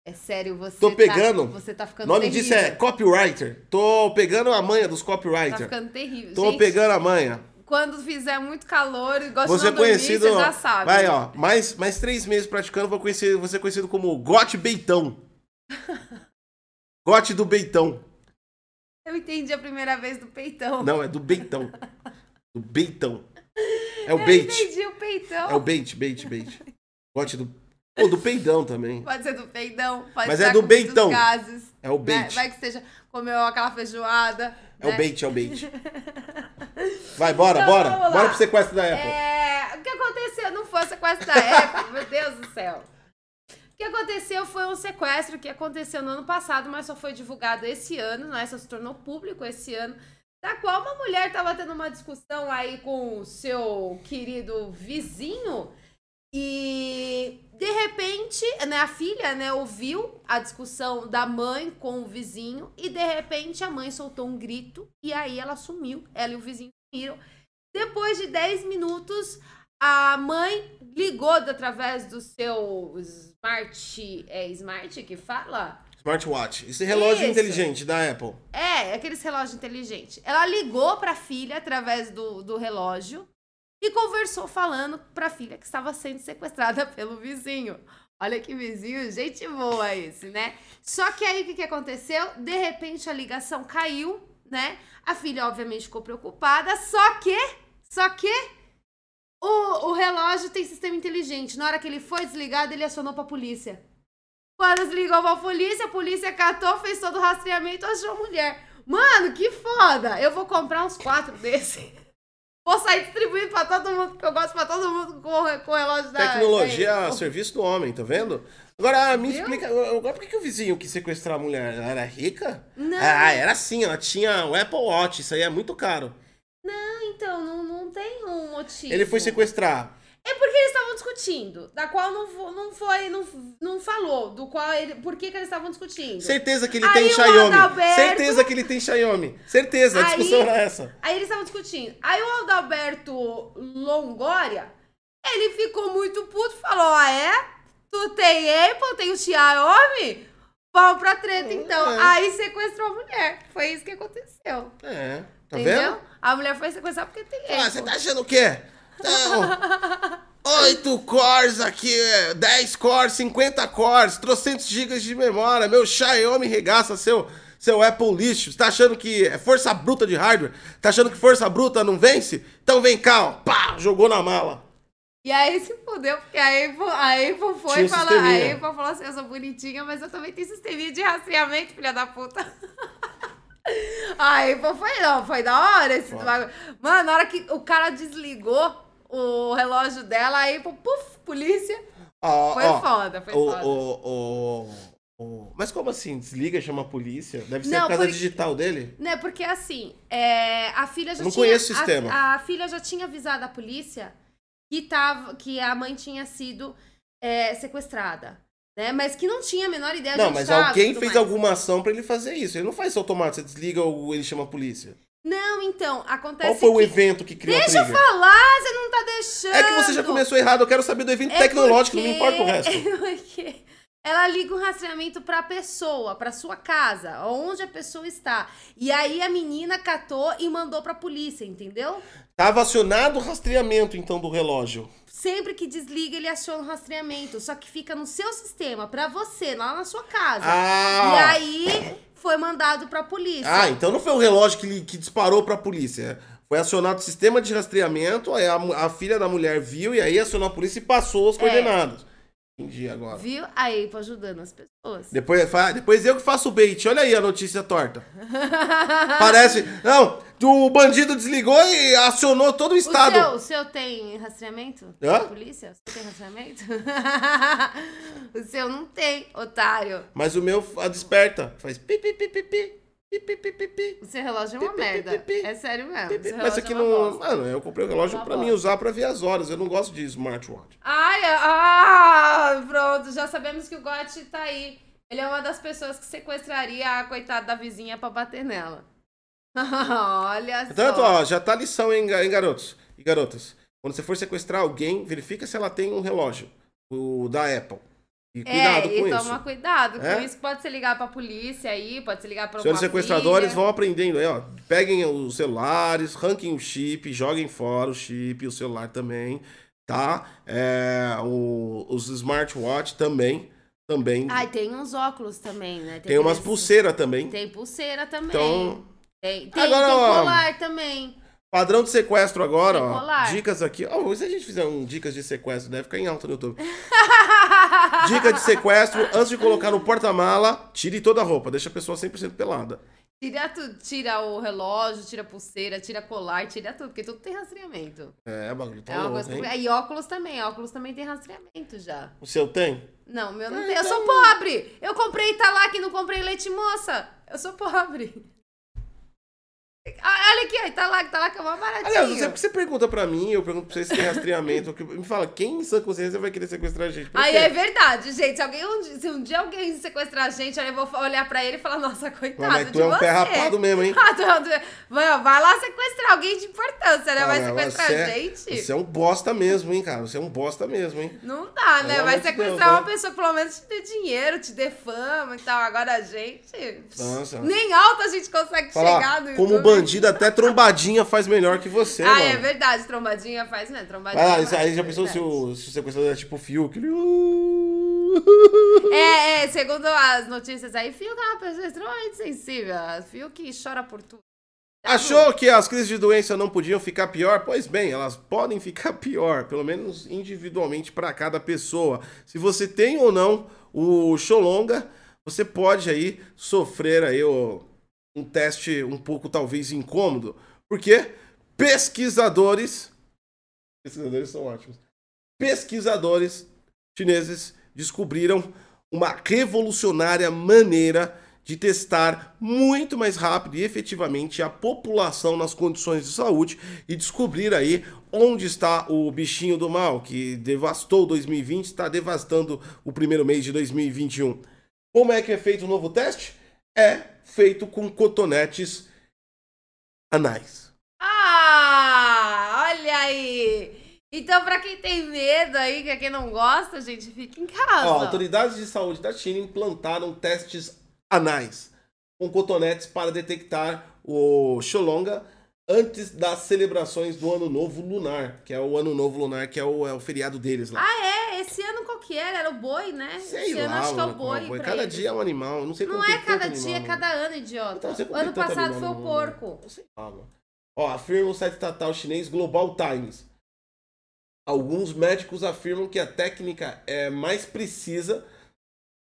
Speaker 2: é sério, você
Speaker 1: Tô
Speaker 2: tá-
Speaker 1: pegando.
Speaker 2: você tá ficando
Speaker 1: O nome
Speaker 2: terrível.
Speaker 1: disso é copywriter. Tô pegando a manha dos
Speaker 2: Tá
Speaker 1: copywriters.
Speaker 2: ficando terrível.
Speaker 1: Tô
Speaker 2: Gente,
Speaker 1: pegando a manha.
Speaker 2: quando fizer muito calor e gosta de
Speaker 1: ser
Speaker 2: não dormir,
Speaker 1: conhecido.
Speaker 2: você já sabe.
Speaker 1: Vai, ó. Mais, mais três meses praticando, vou, conhecer, ser conhecido como Gote Beitão. Gote do Beitão. *laughs*
Speaker 2: Eu entendi a primeira vez do peitão.
Speaker 1: Não, é do Beitão. Do Beitão. *laughs* É o
Speaker 2: Eu
Speaker 1: bait.
Speaker 2: entendi o peitão.
Speaker 1: É o bait, bait, bait. Gote *laughs* do. Ou do peidão também.
Speaker 2: Pode ser do peidão, pode
Speaker 1: Mas
Speaker 2: ser
Speaker 1: é do beitão.
Speaker 2: gases.
Speaker 1: É o
Speaker 2: né?
Speaker 1: bait.
Speaker 2: Vai que seja, comeu aquela feijoada.
Speaker 1: É o
Speaker 2: né?
Speaker 1: bait, é o bait. *laughs* Vai, bora,
Speaker 2: Então,
Speaker 1: bora. Bora pro sequestro da Apple.
Speaker 2: É, o que aconteceu não foi o sequestro da Apple, meu Deus do céu. O que aconteceu foi um sequestro que aconteceu no ano passado, mas só foi divulgado esse ano, né? Só se tornou público esse ano, da qual uma mulher estava tendo uma discussão aí com o seu querido vizinho e de repente, né, a filha, né, ouviu a discussão da mãe com o vizinho e de repente a mãe soltou um grito e aí ela sumiu, ela e o vizinho sumiram. Depois de 10 minutos, a mãe ligou através do seu smart. É smart que fala?
Speaker 1: Smartwatch. Esse relógio
Speaker 2: Isso.
Speaker 1: inteligente da Apple.
Speaker 2: É, aqueles relógios inteligentes. Ela ligou pra filha através do, do relógio e conversou falando pra filha que estava sendo sequestrada *laughs* pelo vizinho. Olha que vizinho, gente boa esse, né? Só que aí o que, que aconteceu? De repente a ligação caiu, né? A filha, obviamente, ficou preocupada, só que, só que o, o relógio tem sistema inteligente. Na hora que ele foi desligado, ele acionou pra polícia. Quando desligou pra polícia, a polícia catou, fez todo o rastreamento, achou a mulher. Mano, que foda! Eu vou comprar uns quatro *laughs* desse. Vou sair distribuindo pra todo mundo, porque eu gosto pra todo mundo com, o- com o relógio da...
Speaker 1: Tecnologia
Speaker 2: da-
Speaker 1: a serviço do homem, tá vendo? Agora, me
Speaker 2: Viu?
Speaker 1: explica, agora por que, que o vizinho quis sequestrar a mulher? Ela era rica?
Speaker 2: Não.
Speaker 1: Ah, era assim, ela tinha o Apple Watch, isso aí é muito caro.
Speaker 2: Então, não, não tem um motivo.
Speaker 1: Ele foi sequestrar.
Speaker 2: É porque eles estavam discutindo, da qual não, não foi, não, não falou, do qual ele, por que, que eles estavam discutindo.
Speaker 1: Certeza que ele
Speaker 2: Aí
Speaker 1: tem Xiaomi.
Speaker 2: Adalberto-
Speaker 1: Certeza que ele tem Xiaomi. Certeza, a
Speaker 2: Aí-
Speaker 1: discussão era essa.
Speaker 2: Aí eles estavam discutindo. Aí o Adalberto Longoria, ele ficou muito puto, falou: Ah, é? Tu tem Apple, tem o Xiaomi? Vamos pra treta, então.
Speaker 1: É.
Speaker 2: Aí sequestrou a mulher. Foi isso que aconteceu.
Speaker 1: É, tá
Speaker 2: entendeu?
Speaker 1: vendo?
Speaker 2: A mulher foi sequestrada porque tem Apple.
Speaker 1: Ah, você tá achando o quê? Então, 8 cores aqui, 10 cores, 50 cores, trocentos gigas de memória, meu Xiaomi regaça seu, seu Apple lixo. Você tá achando que é força bruta de hardware? Tá achando que força bruta não vence? Então vem cá, ó, pá, jogou na mala.
Speaker 2: E aí se fudeu, porque a Apple, a Apple foi
Speaker 1: Tinha
Speaker 2: falar. A. Apple falou assim: eu sou bonitinha, mas eu também tenho sisteminha de rastreamento, filha da puta. *laughs* A Apple foi, não, foi da hora esse bagulho. Mano, na hora que o cara desligou o relógio dela, a Apple, puf, polícia.
Speaker 1: Ó,
Speaker 2: Foi
Speaker 1: ó,
Speaker 2: foda, foi
Speaker 1: o,
Speaker 2: foda.
Speaker 1: o, o, o- Mas como assim? Desliga, chama a polícia? Deve ser
Speaker 2: Não,
Speaker 1: por causa
Speaker 2: porque-
Speaker 1: digital dele?
Speaker 2: Né, porque assim, é, a filha já
Speaker 1: não
Speaker 2: tinha.
Speaker 1: conheço o sistema.
Speaker 2: A, a filha já tinha avisado a polícia que, tava, que a mãe tinha sido é, sequestrada. Né? Mas que não tinha a menor ideia de
Speaker 1: Não, mas alguém fez
Speaker 2: mais.
Speaker 1: alguma ação pra ele fazer isso. Ele não faz isso automático. Você desliga ou ele chama a polícia.
Speaker 2: Não, então, acontece
Speaker 1: Qual foi o
Speaker 2: que...
Speaker 1: evento que criou
Speaker 2: Deixa
Speaker 1: a
Speaker 2: eu
Speaker 1: trigger?
Speaker 2: falar, você não tá deixando.
Speaker 1: É que você já começou errado. Eu quero saber do evento
Speaker 2: É
Speaker 1: tecnológico, não me
Speaker 2: porque-
Speaker 1: importa o resto. *laughs*
Speaker 2: É porque ela liga um rastreamento pra pessoa, pra sua casa, onde a pessoa está. E aí a menina catou e mandou pra polícia, entendeu?
Speaker 1: Tava acionado o rastreamento, então, do relógio.
Speaker 2: Sempre que desliga, ele aciona o rastreamento. Só que fica no seu sistema, pra você, lá na sua casa.
Speaker 1: Ah!
Speaker 2: E aí foi mandado pra polícia.
Speaker 1: Ah, então não foi o relógio que, que disparou pra polícia. Foi acionado o sistema de rastreamento, aí a, a filha da mulher viu e aí acionou a polícia e passou as
Speaker 2: É.
Speaker 1: coordenadas. Entendi agora.
Speaker 2: Viu? A Apple ajudando as pessoas.
Speaker 1: Depois, depois eu que faço o bait. Olha aí a notícia torta. *laughs* Parece. Não, o bandido desligou e acionou todo o
Speaker 2: O
Speaker 1: estado.
Speaker 2: seu, o seu tem rastreamento?
Speaker 1: Hã?
Speaker 2: Polícia? O seu tem rastreamento? *laughs* o seu não tem, otário.
Speaker 1: Mas o meu a desperta. Faz pi, pi, pi, pi, pi,
Speaker 2: O seu relógio é uma merda. É sério mesmo.
Speaker 1: Mas
Speaker 2: relógio
Speaker 1: aqui
Speaker 2: é
Speaker 1: não. Mano, eu comprei o relógio pra mim usar pra ver as horas. Eu não gosto de smartwatch.
Speaker 2: Ai, ah, pronto. Já sabemos que o Gotti tá aí. Ele é uma das pessoas que sequestraria a coitada da vizinha pra bater nela. *laughs* Olha
Speaker 1: Portanto,
Speaker 2: só.
Speaker 1: ó, já tá lição, hein, garotos e garotas. Quando você for sequestrar alguém, verifica se ela tem um relógio. O da Apple. E cuidado
Speaker 2: é,
Speaker 1: com
Speaker 2: e
Speaker 1: isso.
Speaker 2: toma cuidado com
Speaker 1: É?
Speaker 2: isso. Pode ser ligar pra polícia aí, pode ser ligar pra
Speaker 1: Senhores sequestradores
Speaker 2: filha.
Speaker 1: vão aprendendo aí, ó. Peguem os celulares, ranquem o chip, joguem fora o chip, o celular também, tá? É, o- os smartwatch também, também.
Speaker 2: Ai, tem uns óculos também, né?
Speaker 1: tem umas
Speaker 2: aqueles-
Speaker 1: pulseiras também.
Speaker 2: Tem pulseira também.
Speaker 1: Então,
Speaker 2: tem, tem,
Speaker 1: Agora,
Speaker 2: tem
Speaker 1: ó,
Speaker 2: colar também.
Speaker 1: Padrão de sequestro agora, ó. Dicas aqui. Ó, se a gente fizer um dicas de sequestro, deve ficar em alta no YouTube. *laughs* Dica de sequestro, antes de colocar no porta-mala, tire toda a roupa, deixa a pessoa 100% pelada.
Speaker 2: Tira tudo, tira o relógio, tira a pulseira, tira colar, tira tudo, porque tudo tem rastreamento.
Speaker 1: É, bagulho tá
Speaker 2: é
Speaker 1: louco,
Speaker 2: coisa
Speaker 1: hein?
Speaker 2: complicada. E óculos também, óculos também tem rastreamento já.
Speaker 1: O seu tem?
Speaker 2: Não, meu não
Speaker 1: É,
Speaker 2: tem. Eu sou
Speaker 1: então-
Speaker 2: pobre. Eu comprei Italac e não comprei leite moça. Eu sou pobre. Ah, Olha aqui, ó, Italac, Italac é uma baratinho.
Speaker 1: Aliás, você, você pergunta pra mim, eu pergunto pra você se tem rastreamento. que- Me fala, quem em sã consciência vai querer sequestrar a gente? Por
Speaker 2: Aí
Speaker 1: quê?
Speaker 2: é verdade, gente. Se, alguém, um dia- se um dia alguém sequestrar a gente, aí eu vou olhar pra ele e falar, nossa, coitado
Speaker 1: mas tu
Speaker 2: de
Speaker 1: é um
Speaker 2: você.
Speaker 1: pé rapado mesmo, hein? *laughs*
Speaker 2: Ah, tu é um- é- vai, lá sequestrar alguém de importância, né? Vai sequestrar a
Speaker 1: é-
Speaker 2: gente?
Speaker 1: Você é um bosta mesmo, hein, cara? Você é um bosta mesmo, hein?
Speaker 2: Não dá, né? Vai sequestrar
Speaker 1: Deus,
Speaker 2: uma
Speaker 1: né?
Speaker 2: pessoa que pelo menos te dê dinheiro, te dê fama e tal. Agora a gente.
Speaker 1: Nossa.
Speaker 2: Nem alto a gente consegue chegar no
Speaker 1: como
Speaker 2: YouTube.
Speaker 1: Bandido, até trombadinha faz melhor que você,
Speaker 2: Ah,
Speaker 1: mano.
Speaker 2: é verdade. Trombadinha faz, né? Trombadinha.
Speaker 1: Isso aí já pensou se o, se o sequestrador é tipo o Fiuk? Ele...
Speaker 2: É, é, segundo as notícias aí, Fiuk é uma pessoa extremamente sensível. Fiuk chora por tudo.
Speaker 1: Achou que as crises de doença não podiam ficar pior? Pois bem, elas podem ficar *laughs* pior, pelo menos individualmente para cada pessoa. Se você tem ou não o Xolonga, você pode aí sofrer aí ó, um teste um pouco talvez incômodo, porque pesquisadores pesquisadores são ótimos. Pesquisadores chineses descobriram uma revolucionária maneira de testar muito mais rápido e efetivamente a população nas condições de saúde e descobrir aí onde está o bichinho do mal que devastou 2020, está devastando o primeiro mês de 2021. Como é que é feito o novo teste? É feito com cotonetes anais.
Speaker 2: Ah, olha aí! Então, pra quem tem medo aí, que é quem não gosta, gente, fica em casa.
Speaker 1: Ó, autoridades de saúde da China implantaram testes anais com cotonetes para detectar o Xolonga antes das celebrações do Ano Novo Lunar, que é o Ano Novo Lunar, que é o, é o feriado deles lá.
Speaker 2: Ah, é? Esse ano qual que era? Era o boi, né?
Speaker 1: Sei
Speaker 2: Esse ano
Speaker 1: lá,
Speaker 2: acho que é o
Speaker 1: mano,
Speaker 2: boi.
Speaker 1: boi.
Speaker 2: pra
Speaker 1: Cada
Speaker 2: eles.
Speaker 1: dia é um animal, não sei como
Speaker 2: Não é cada
Speaker 1: animal
Speaker 2: dia, é cada ano, idiota.
Speaker 1: Então,
Speaker 2: o ano passado foi o porco.
Speaker 1: Eu sei lá, mano. Ó, afirma o site estatal chinês Global Times. Alguns médicos afirmam que a técnica é mais precisa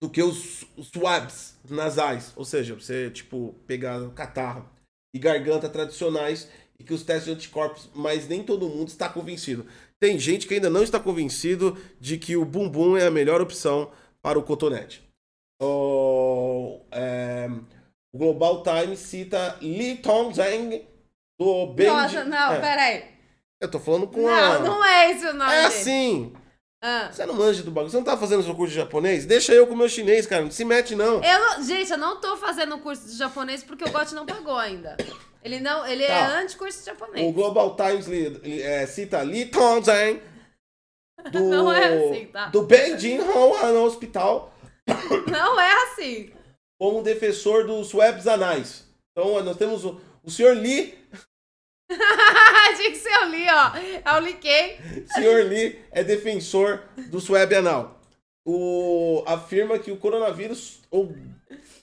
Speaker 1: do que os swabs nasais. Ou seja, você, tipo, pegar catarro e garganta tradicionais e que os testes de anticorpos, mas nem todo mundo está convencido. Tem gente que ainda não está convencido de que o bumbum é a melhor opção para o cotonete. O, é, o Global Times cita Li Tongzheng do Beijing.
Speaker 2: Nossa, não,
Speaker 1: é,
Speaker 2: peraí.
Speaker 1: Eu tô falando com a...
Speaker 2: Não, não é esse o nome
Speaker 1: É assim.
Speaker 2: Ah.
Speaker 1: Você não manja do bagulho. Você não tá fazendo seu curso de japonês? Deixa eu com o meu chinês, cara. Não se mete, não.
Speaker 2: Eu não- gente, eu não tô fazendo o curso de japonês porque o Gotti não pagou ainda. Ele não, ele é
Speaker 1: Tá.
Speaker 2: anti-curso de
Speaker 1: O
Speaker 2: japonês.
Speaker 1: Global Times li- é, cita Li Tongzheng *laughs* do,
Speaker 2: Não é assim, tá?
Speaker 1: do Beijing Hong'an Hospital *coughs*
Speaker 2: Não é assim.
Speaker 1: como defensor dos webs anais. Então, nós temos o, o senhor Li *laughs*
Speaker 2: Tinha que ser o Li, ó. É o Li quem?
Speaker 1: Senhor Lee é defensor do swab anal. O, afirma que o coronavírus. Ou.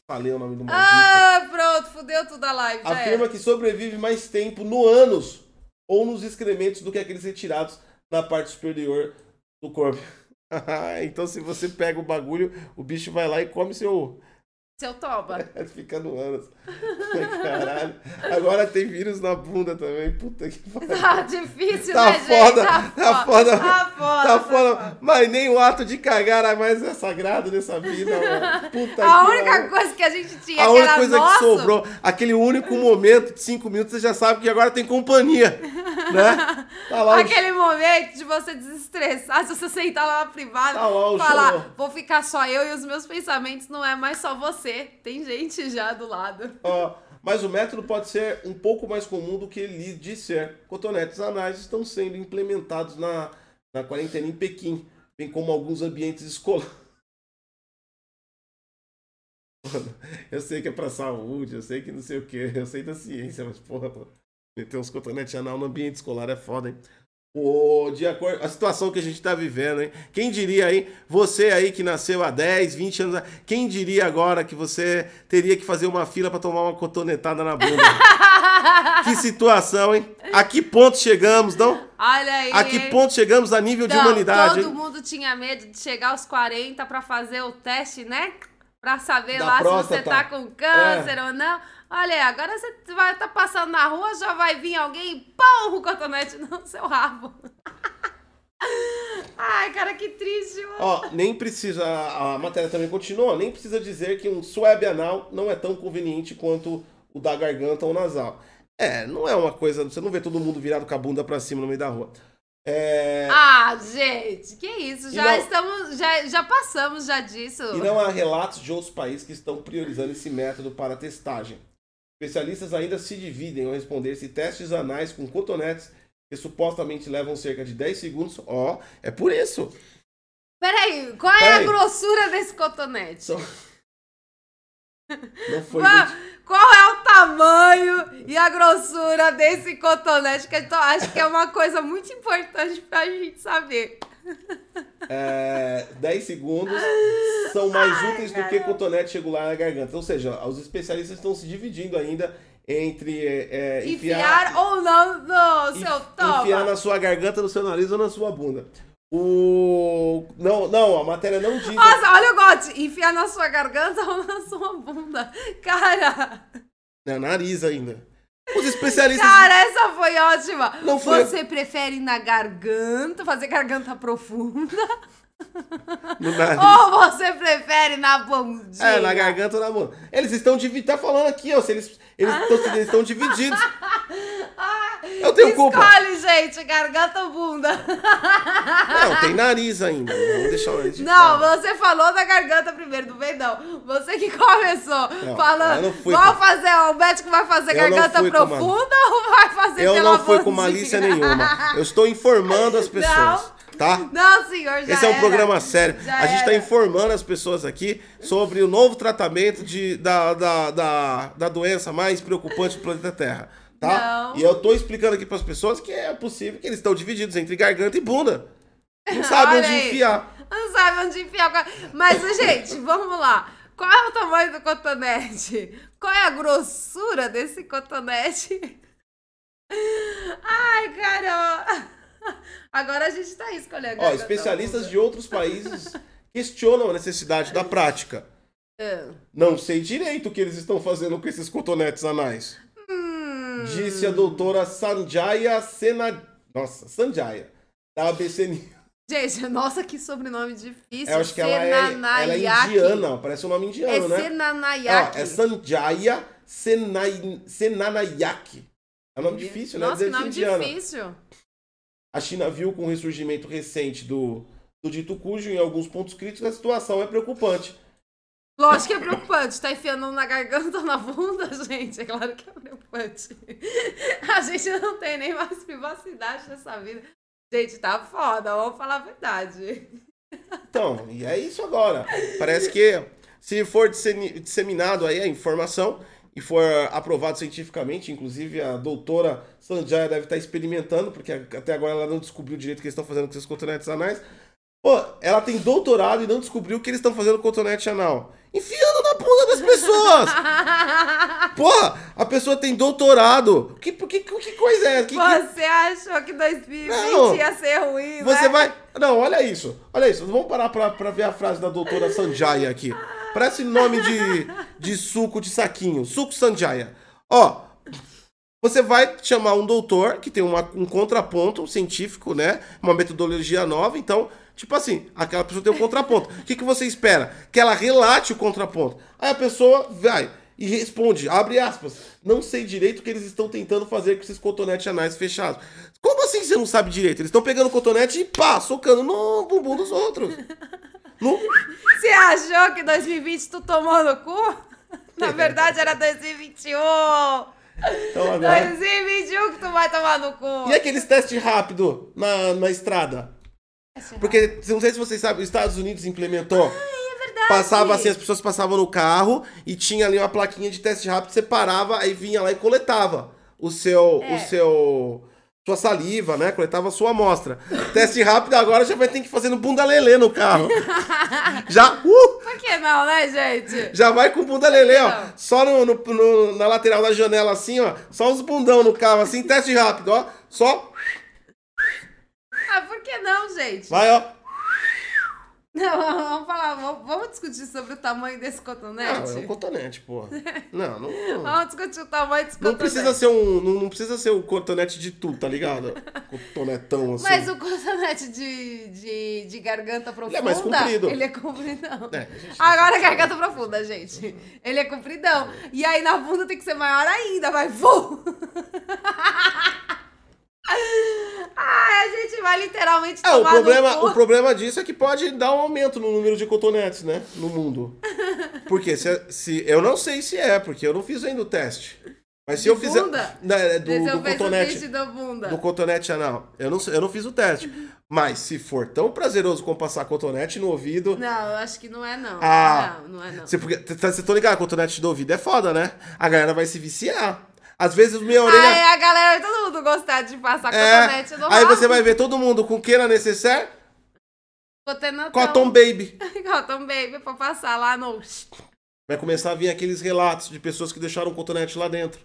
Speaker 1: Falei o nome do maldito.
Speaker 2: Ah, pronto, fudeu tudo a live.
Speaker 1: Afirma
Speaker 2: era.
Speaker 1: que sobrevive mais tempo no ânus ou nos excrementos do que aqueles retirados na parte superior do corpo. *laughs* então, se você pega o bagulho, o bicho vai lá e come seu.
Speaker 2: Seu toba. *laughs*
Speaker 1: Fica no ânus. Caralho. Agora tem vírus na bunda também. Puta que *laughs* pariu.
Speaker 2: Tá difícil,
Speaker 1: Tá
Speaker 2: né,
Speaker 1: foda,
Speaker 2: gente?
Speaker 1: tá foda.
Speaker 2: Tá foda.
Speaker 1: Tá foda, mas nem o ato de cagar é mais é sagrado nessa vida, mano. Puta
Speaker 2: A
Speaker 1: que
Speaker 2: única coisa que a gente tinha
Speaker 1: A
Speaker 2: que
Speaker 1: única coisa
Speaker 2: nosso,
Speaker 1: que sobrou, aquele único momento de cinco minutos, você já sabe que agora tem companhia, né? *laughs* Tá lá o
Speaker 2: Aquele momento de você desestressar, se você sentar lá na privada,
Speaker 1: Tá lá o
Speaker 2: falar,
Speaker 1: show.
Speaker 2: vou ficar só eu e os meus pensamentos, não é mais só você. Tem gente já do lado.
Speaker 1: Ó, mas o método pode ser um pouco mais comum do que ele diz ser. Cotonetes anais estão sendo implementados na, na quarentena em Pequim, bem como alguns ambientes escolares. *laughs* Eu sei que é pra saúde, eu sei que não sei o que, eu sei da ciência, mas porra, meter uns cotonetes anal no ambiente escolar é foda, hein? O, de acordo a situação que a gente tá vivendo, hein? Quem diria aí, você aí que nasceu há 10, 20 anos, quem diria agora que você teria que fazer uma fila pra tomar uma cotonetada na bunda? *laughs* que situação, hein? A que ponto chegamos, não?
Speaker 2: Olha aí.
Speaker 1: A que ponto chegamos a nível de
Speaker 2: Não,
Speaker 1: humanidade,
Speaker 2: Todo
Speaker 1: hein?
Speaker 2: mundo tinha medo de chegar aos 40 pra fazer o teste, né? Pra saber
Speaker 1: Da
Speaker 2: lá se
Speaker 1: próstata.
Speaker 2: você tá com câncer
Speaker 1: É.
Speaker 2: ou não. Olha agora você vai estar passando na rua, já vai vir alguém e pão o cotonete no seu rabo. *laughs* Ai, cara, que triste, mano.
Speaker 1: Ó, nem precisa, a matéria também continua, nem precisa dizer que um swab anal não é tão conveniente quanto o da garganta ou nasal. É, não é uma coisa, você não vê todo mundo virado com a bunda pra cima no meio da rua. É,
Speaker 2: Ah, gente, que isso? Já
Speaker 1: não-
Speaker 2: estamos, já, já passamos já disso.
Speaker 1: e não há relatos de outros países que estão priorizando esse método para testagem. Especialistas ainda se dividem ao responder se testes anais com cotonetes que supostamente levam cerca de 10 segundos, ó, é por isso.
Speaker 2: Peraí, qual é
Speaker 1: Peraí.
Speaker 2: a grossura desse cotonete?
Speaker 1: Não foi
Speaker 2: Qual, é o tamanho e a grossura desse cotonete? Que eu acho que é uma coisa muito importante pra gente saber.
Speaker 1: é, 10 segundos são mais
Speaker 2: Ai,
Speaker 1: úteis do que cotonete regular na garganta. Ou seja, os especialistas estão se dividindo ainda entre é, é,
Speaker 2: Enfiar, ou não no seu toba.
Speaker 1: enfiar na sua garganta, no seu nariz ou na sua bunda. O não, não, a matéria não diz.
Speaker 2: Nossa, olha o gote. Enfiar na sua garganta ou na sua bunda. Cara,
Speaker 1: Não, nariz ainda. Os especialistas
Speaker 2: cara, essa foi ótima.
Speaker 1: Não foi-
Speaker 2: Você prefere na garganta, fazer garganta profunda? Ou você prefere na bundinha?
Speaker 1: É, na garganta ou na mão. Eles estão divididos. Tá falando aqui, ó. Se eles eles estão eles estão divididos. Eu tenho culpa.
Speaker 2: Escolhe, gente, garganta ou bunda?
Speaker 1: Não, tem nariz ainda. Vamos deixar o de
Speaker 2: Não,
Speaker 1: fora.
Speaker 2: você falou da garganta primeiro, não vem não. Você que começou
Speaker 1: Não, eu
Speaker 2: falando,
Speaker 1: não fui
Speaker 2: vamos fazer, o médico vai fazer
Speaker 1: Eu não
Speaker 2: garganta
Speaker 1: com uma-
Speaker 2: profunda ou vai fazer
Speaker 1: Eu
Speaker 2: pela
Speaker 1: não fui com malícia nenhuma. Eu estou informando as pessoas, tá?
Speaker 2: Não, senhor, já
Speaker 1: Esse é um
Speaker 2: era.
Speaker 1: programa sério.
Speaker 2: Já
Speaker 1: a gente está informando as pessoas aqui sobre o novo tratamento de, da, da, da, da doença mais preocupante do planeta Terra. Tá?
Speaker 2: Não.
Speaker 1: E eu tô explicando aqui para as pessoas que é possível que eles estão divididos entre garganta e bunda. Não *laughs* sabem onde
Speaker 2: aí.
Speaker 1: enfiar.
Speaker 2: Não sabe onde enfiar. Mas, gente, vamos lá. Qual é o tamanho do cotonete? Qual é a grossura desse cotonete? *laughs* Ai, caramba. Agora a gente tá aí escolhendo.
Speaker 1: Ó, especialistas de outros países *laughs* questionam a necessidade da prática.
Speaker 2: Ah.
Speaker 1: Não sei direito o que eles estão fazendo com esses cotonetes anais.
Speaker 2: Hum.
Speaker 1: Disse a doutora Sanjaya Sena... Nossa, Sanjaya. Da ABC News.
Speaker 2: Gente, nossa, que sobrenome difícil.
Speaker 1: Eu acho que ela é, ela é indiana, parece um nome indiano,
Speaker 2: É
Speaker 1: né?
Speaker 2: Senanayake.
Speaker 1: Ó, é Sanjaya Senai, Senanayake. É um nome difícil, né?
Speaker 2: Nossa, que
Speaker 1: Deve
Speaker 2: nome
Speaker 1: indiana.
Speaker 2: difícil.
Speaker 1: A China viu com o ressurgimento recente do, do dito cujo, em alguns pontos críticos, a situação é preocupante.
Speaker 2: Lógico que é preocupante. Tá enfiando na garganta na bunda, *laughs* gente? É claro que é preocupante. A gente não tem nem mais privacidade nessa vida. Gente, tá foda, vamos falar a verdade.
Speaker 1: Então, e é isso agora. Parece que se for dissemi- disseminado aí a informação e for aprovado cientificamente, inclusive a doutora Sanjaya deve estar experimentando, porque até agora ela não descobriu direito o que eles estão fazendo com esses cotonetes anais. Pô, ela tem doutorado e não descobriu o que eles estão fazendo com o cotonete anal. Enfiando na bunda das pessoas! *laughs* Porra, a pessoa tem doutorado. Que, que, que coisa é essa? Que, que-
Speaker 2: Você achou que 2020
Speaker 1: Não.
Speaker 2: ia ser ruim,
Speaker 1: Você
Speaker 2: né?
Speaker 1: vai. Não, olha isso. Olha isso. Vamos parar pra, pra ver a frase da doutora Sanjaya aqui. Parece nome de, de suco de saquinho. Suco Sanjaya. Ó. Você vai chamar um doutor que tem uma- um contraponto científico, né? Uma metodologia nova. Então, tipo assim, aquela pessoa tem um contraponto. O que, que você espera? Que ela relate o contraponto. Aí a pessoa vai e responde, abre aspas. Não sei direito o que eles estão tentando fazer com esses cotonetes anais fechados. Como assim você não sabe direito? Eles estão pegando cotonete e pá, socando no bumbum dos outros. No... *laughs*
Speaker 2: Você achou que 2020 tu tomou no cu? Na verdade era 2021.
Speaker 1: Então agora.
Speaker 2: 2021 que tu vai tomar no cu.
Speaker 1: E aqueles testes rápidos na, na estrada? Porque, não sei se vocês sabem, os Estados Unidos implementou.
Speaker 2: É verdade.
Speaker 1: Passava assim, as pessoas passavam no carro e tinha ali uma plaquinha de teste rápido, você parava, aí vinha lá e coletava o seu.
Speaker 2: É.
Speaker 1: O seu. Sua saliva, né? Coletava a sua amostra. *laughs* Teste rápido agora já vai ter que ir fazendo bunda lelê no carro. *laughs* já. Uh,
Speaker 2: Por que não, né, gente?
Speaker 1: já vai com bunda lelê, ó.
Speaker 2: Não.
Speaker 1: Só no, no- no- na lateral da janela, assim, ó. Só os bundão no carro, assim, teste rápido, ó. Só.
Speaker 2: Ah, por que não, gente?
Speaker 1: Vai, ó.
Speaker 2: Não, vamos falar, vamos, discutir sobre o tamanho desse cotonete?
Speaker 1: Não, é um cotonete, porra. *laughs* Não, não.
Speaker 2: Vamos discutir o tamanho desse
Speaker 1: Não
Speaker 2: cotonete.
Speaker 1: precisa ser um. Não, não precisa ser o cotonete de tu, tá ligado? *laughs* Cotonetão assim.
Speaker 2: Mas o cotonete de, de, de garganta profunda.
Speaker 1: é mais comprido.
Speaker 2: Ele é compridão.
Speaker 1: É,
Speaker 2: Agora é garganta profunda, gente. Ele é compridão. E aí na bunda tem que ser maior ainda, vai. Vum! *laughs* Ai, a gente vai literalmente
Speaker 1: É, o problema, o problema disso é que pode dar um aumento no número de cotonetes, né? No mundo. Porque se, se eu não sei se é, porque eu não fiz ainda o teste. Mas se
Speaker 2: De
Speaker 1: eu fizer.
Speaker 2: bunda?
Speaker 1: Né, do,
Speaker 2: Esse
Speaker 1: do
Speaker 2: eu fiz o
Speaker 1: cotonete. Do cotonete anal. Eu não, eu não fiz o teste. Mas se for tão prazeroso como passar cotonete no ouvido.
Speaker 2: Não, eu acho que não é não.
Speaker 1: Ah.
Speaker 2: Não, não é não.
Speaker 1: Você, porque, você tô ligado, cotonete do ouvido é foda, né? A galera vai se viciar. Às vezes minha orelha.
Speaker 2: Aí a galera, todo mundo gostar de passar
Speaker 1: É,
Speaker 2: cotonete no
Speaker 1: aí
Speaker 2: rabo.
Speaker 1: você vai ver todo mundo com que na necessaire?
Speaker 2: Cotonetão.
Speaker 1: Cotton Baby. *laughs*
Speaker 2: Cotton Baby pra passar lá no...
Speaker 1: Vai começar a vir aqueles relatos de pessoas que deixaram o cotonete lá dentro.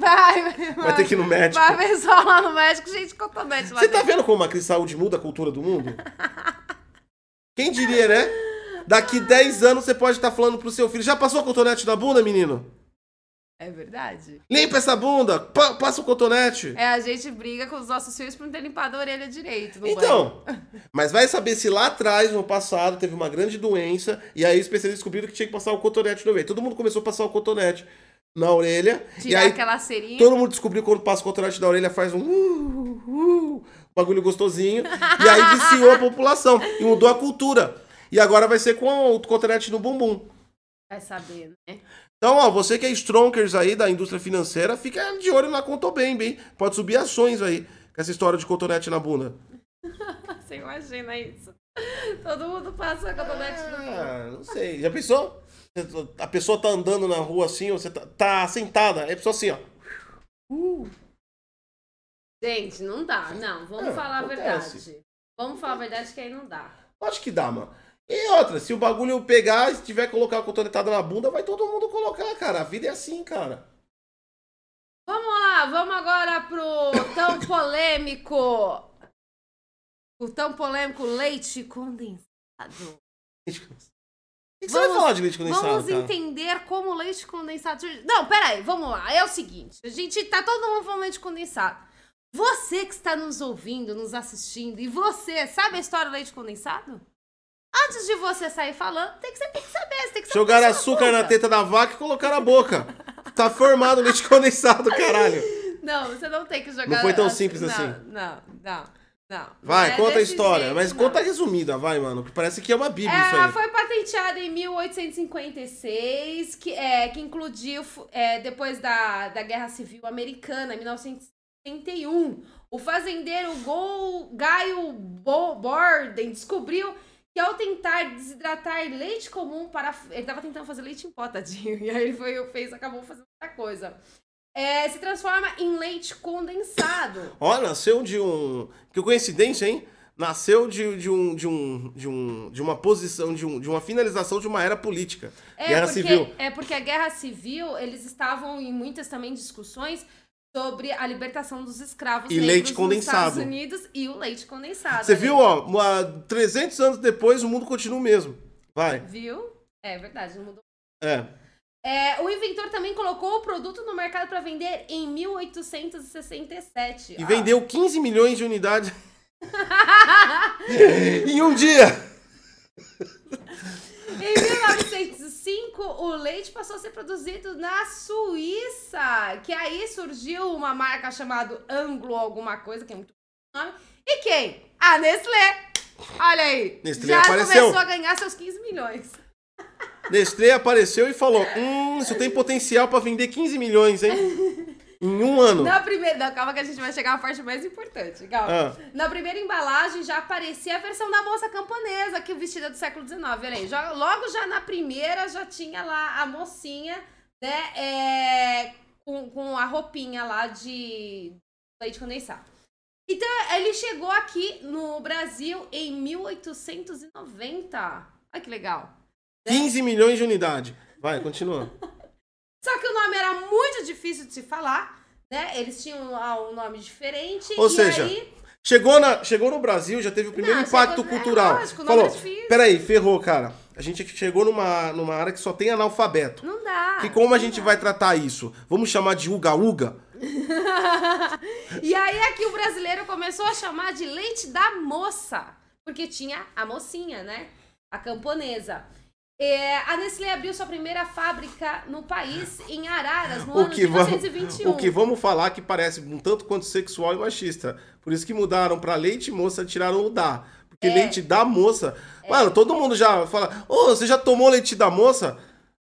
Speaker 2: Vai, vai.
Speaker 1: Vai ter que ir no médico.
Speaker 2: Vai ver só lá no médico, gente, cotonete lá
Speaker 1: Você tá
Speaker 2: dentro.
Speaker 1: vendo como a crise saúde muda a cultura do mundo? Quem diria, né? Daqui 10 anos você pode estar falando pro seu filho. Já passou cotonete na bunda, menino?
Speaker 2: É verdade.
Speaker 1: Limpa essa bunda, pa- passa o cotonete.
Speaker 2: É, a gente briga com os nossos filhos por não ter limpado a orelha direito.
Speaker 1: Então, *laughs* mas vai saber se lá atrás, no passado, teve uma grande doença e aí os especialistas descobriram que tinha que passar o cotonete no meio. Todo mundo começou a passar o cotonete na orelha e
Speaker 2: Tirar
Speaker 1: aí
Speaker 2: aquela cerinha.
Speaker 1: todo mundo descobriu que quando passa o cotonete na orelha faz um uh, uh, bagulho gostosinho e aí viciou a população e mudou a cultura. E agora vai ser com o cotonete no bumbum.
Speaker 2: Vai saber, né?
Speaker 1: Então, ó, você que é stronkers aí da indústria financeira, fica de olho na conta bem, bem. Pode subir ações aí com essa história de cotonete na bunda. *laughs*
Speaker 2: Você imagina isso. Todo mundo passa cotonete no cu.
Speaker 1: Ah, não sei. Já pensou? A pessoa tá andando na rua assim, ou você tá, tá sentada, a pessoa assim, ó.
Speaker 2: Gente, não dá. Não, vamos
Speaker 1: É,
Speaker 2: falar
Speaker 1: acontece.
Speaker 2: a verdade. Vamos falar a verdade que aí não dá.
Speaker 1: Acho que dá, mano. E outra, se o bagulho pegar e tiver que colocar a cotonetada na bunda, vai todo mundo colocar, cara. A vida é assim, cara.
Speaker 2: Vamos lá, vamos agora pro tão *coughs* polêmico. O tão polêmico leite condensado.
Speaker 1: Leite condensado. O que que você vai
Speaker 2: Vamos-
Speaker 1: falar de leite condensado,
Speaker 2: Vamos
Speaker 1: cara?
Speaker 2: entender como leite condensado. Não, peraí, vamos lá. É o seguinte: a gente tá todo mundo falando leite condensado. Você que está nos ouvindo, nos assistindo, e você sabe a história do leite condensado? Antes de você sair falando, tem que, saber. Você tem que saber
Speaker 1: Jogaram
Speaker 2: disso
Speaker 1: açúcar na
Speaker 2: boca.
Speaker 1: teta da vaca e colocaram na boca. Tá formado o leite condensado, caralho.
Speaker 2: Não, você não tem que jogar.
Speaker 1: Não foi tão
Speaker 2: açúcar-
Speaker 1: simples
Speaker 2: não,
Speaker 1: assim.
Speaker 2: Não, não, não.
Speaker 1: Vai,
Speaker 2: Não é
Speaker 1: conta a história.
Speaker 2: jeito,
Speaker 1: mas
Speaker 2: não.
Speaker 1: conta resumida, vai, mano. Que parece que é uma bíblia isso
Speaker 2: Ela
Speaker 1: aí.
Speaker 2: foi patenteada em 1856, que, é, que incluiu, é, depois da, da Guerra Civil Americana, em 1961. O fazendeiro Gol, Gaio Bo- Borden descobriu que ao tentar desidratar leite comum para... Ele tava tentando fazer leite em pó, tadinho. *laughs* E aí ele foi, fez, acabou fazendo outra coisa. É, se transforma em leite condensado.
Speaker 1: Ó, nasceu de um. Que coincidência, hein? Nasceu de, de, um, de, um, de, um, de uma posição, de, um, de uma finalização de uma era política. Guerra
Speaker 2: porque,
Speaker 1: Civil.
Speaker 2: É porque a Guerra Civil, eles estavam em muitas também discussões sobre a libertação dos escravos
Speaker 1: E leite
Speaker 2: nos
Speaker 1: condensado.
Speaker 2: Estados Unidos e o leite condensado.
Speaker 1: Você viu, ó, uma- 300 anos depois o mundo continua o mesmo. Vai.
Speaker 2: Viu? É verdade, não mudou.
Speaker 1: É.
Speaker 2: É, o inventor também colocou o produto no mercado para vender em 1867.
Speaker 1: E
Speaker 2: Ó.
Speaker 1: vendeu 15 milhões de unidades *laughs* *laughs* em um dia. *laughs*
Speaker 2: Em 1905, o leite passou a ser produzido na Suíça, que aí surgiu uma marca chamada Anglo alguma coisa, que é muito nome. E quem? A Nestlé. Olha aí.
Speaker 1: Nestlé
Speaker 2: já
Speaker 1: apareceu.
Speaker 2: começou a ganhar seus 15 milhões.
Speaker 1: Nestlé apareceu e falou: Hum, isso tem potencial pra vender 15 milhões, hein? *laughs* Em um ano.
Speaker 2: Na primeira, não, calma que a gente vai chegar à parte mais importante. Calma.
Speaker 1: Ah.
Speaker 2: Na primeira embalagem já aparecia a versão da moça camponesa, que o vestida do século XIX. Olha aí, já- logo já na primeira já tinha lá a mocinha, né? é, com, com a roupinha lá de leite condensado. Então, ele chegou aqui no Brasil em 1890. Olha que legal.
Speaker 1: 15 milhões de unidade. Vai, continua. *laughs*
Speaker 2: Só que o nome era muito difícil de se falar, né? Eles tinham um nome diferente.
Speaker 1: Ou seja,
Speaker 2: aí...
Speaker 1: Chegou, na, chegou no Brasil, já teve o primeiro
Speaker 2: Não,
Speaker 1: impacto
Speaker 2: chegou- é
Speaker 1: cultural.
Speaker 2: lógico, o nome
Speaker 1: Falou,
Speaker 2: é difícil.
Speaker 1: peraí, ferrou, cara. A gente chegou numa, numa área que só tem analfabeto.
Speaker 2: Não dá.
Speaker 1: E como a gente
Speaker 2: dá.
Speaker 1: vai tratar isso? Vamos chamar de uga-uga? *laughs*
Speaker 2: e aí aqui o brasileiro começou a chamar de leite da moça. Porque tinha a mocinha, né? A camponesa. É, a Nestlé abriu sua primeira fábrica no país, em Araras, no
Speaker 1: O
Speaker 2: ano
Speaker 1: que,
Speaker 2: de
Speaker 1: vamos,
Speaker 2: 1921.
Speaker 1: o que vamos falar que parece um tanto quanto sexual e machista. Por isso que mudaram pra leite moça, tiraram o da. Porque
Speaker 2: É.
Speaker 1: leite da moça. Mano, todo mundo já fala: Ô, você já tomou leite da moça?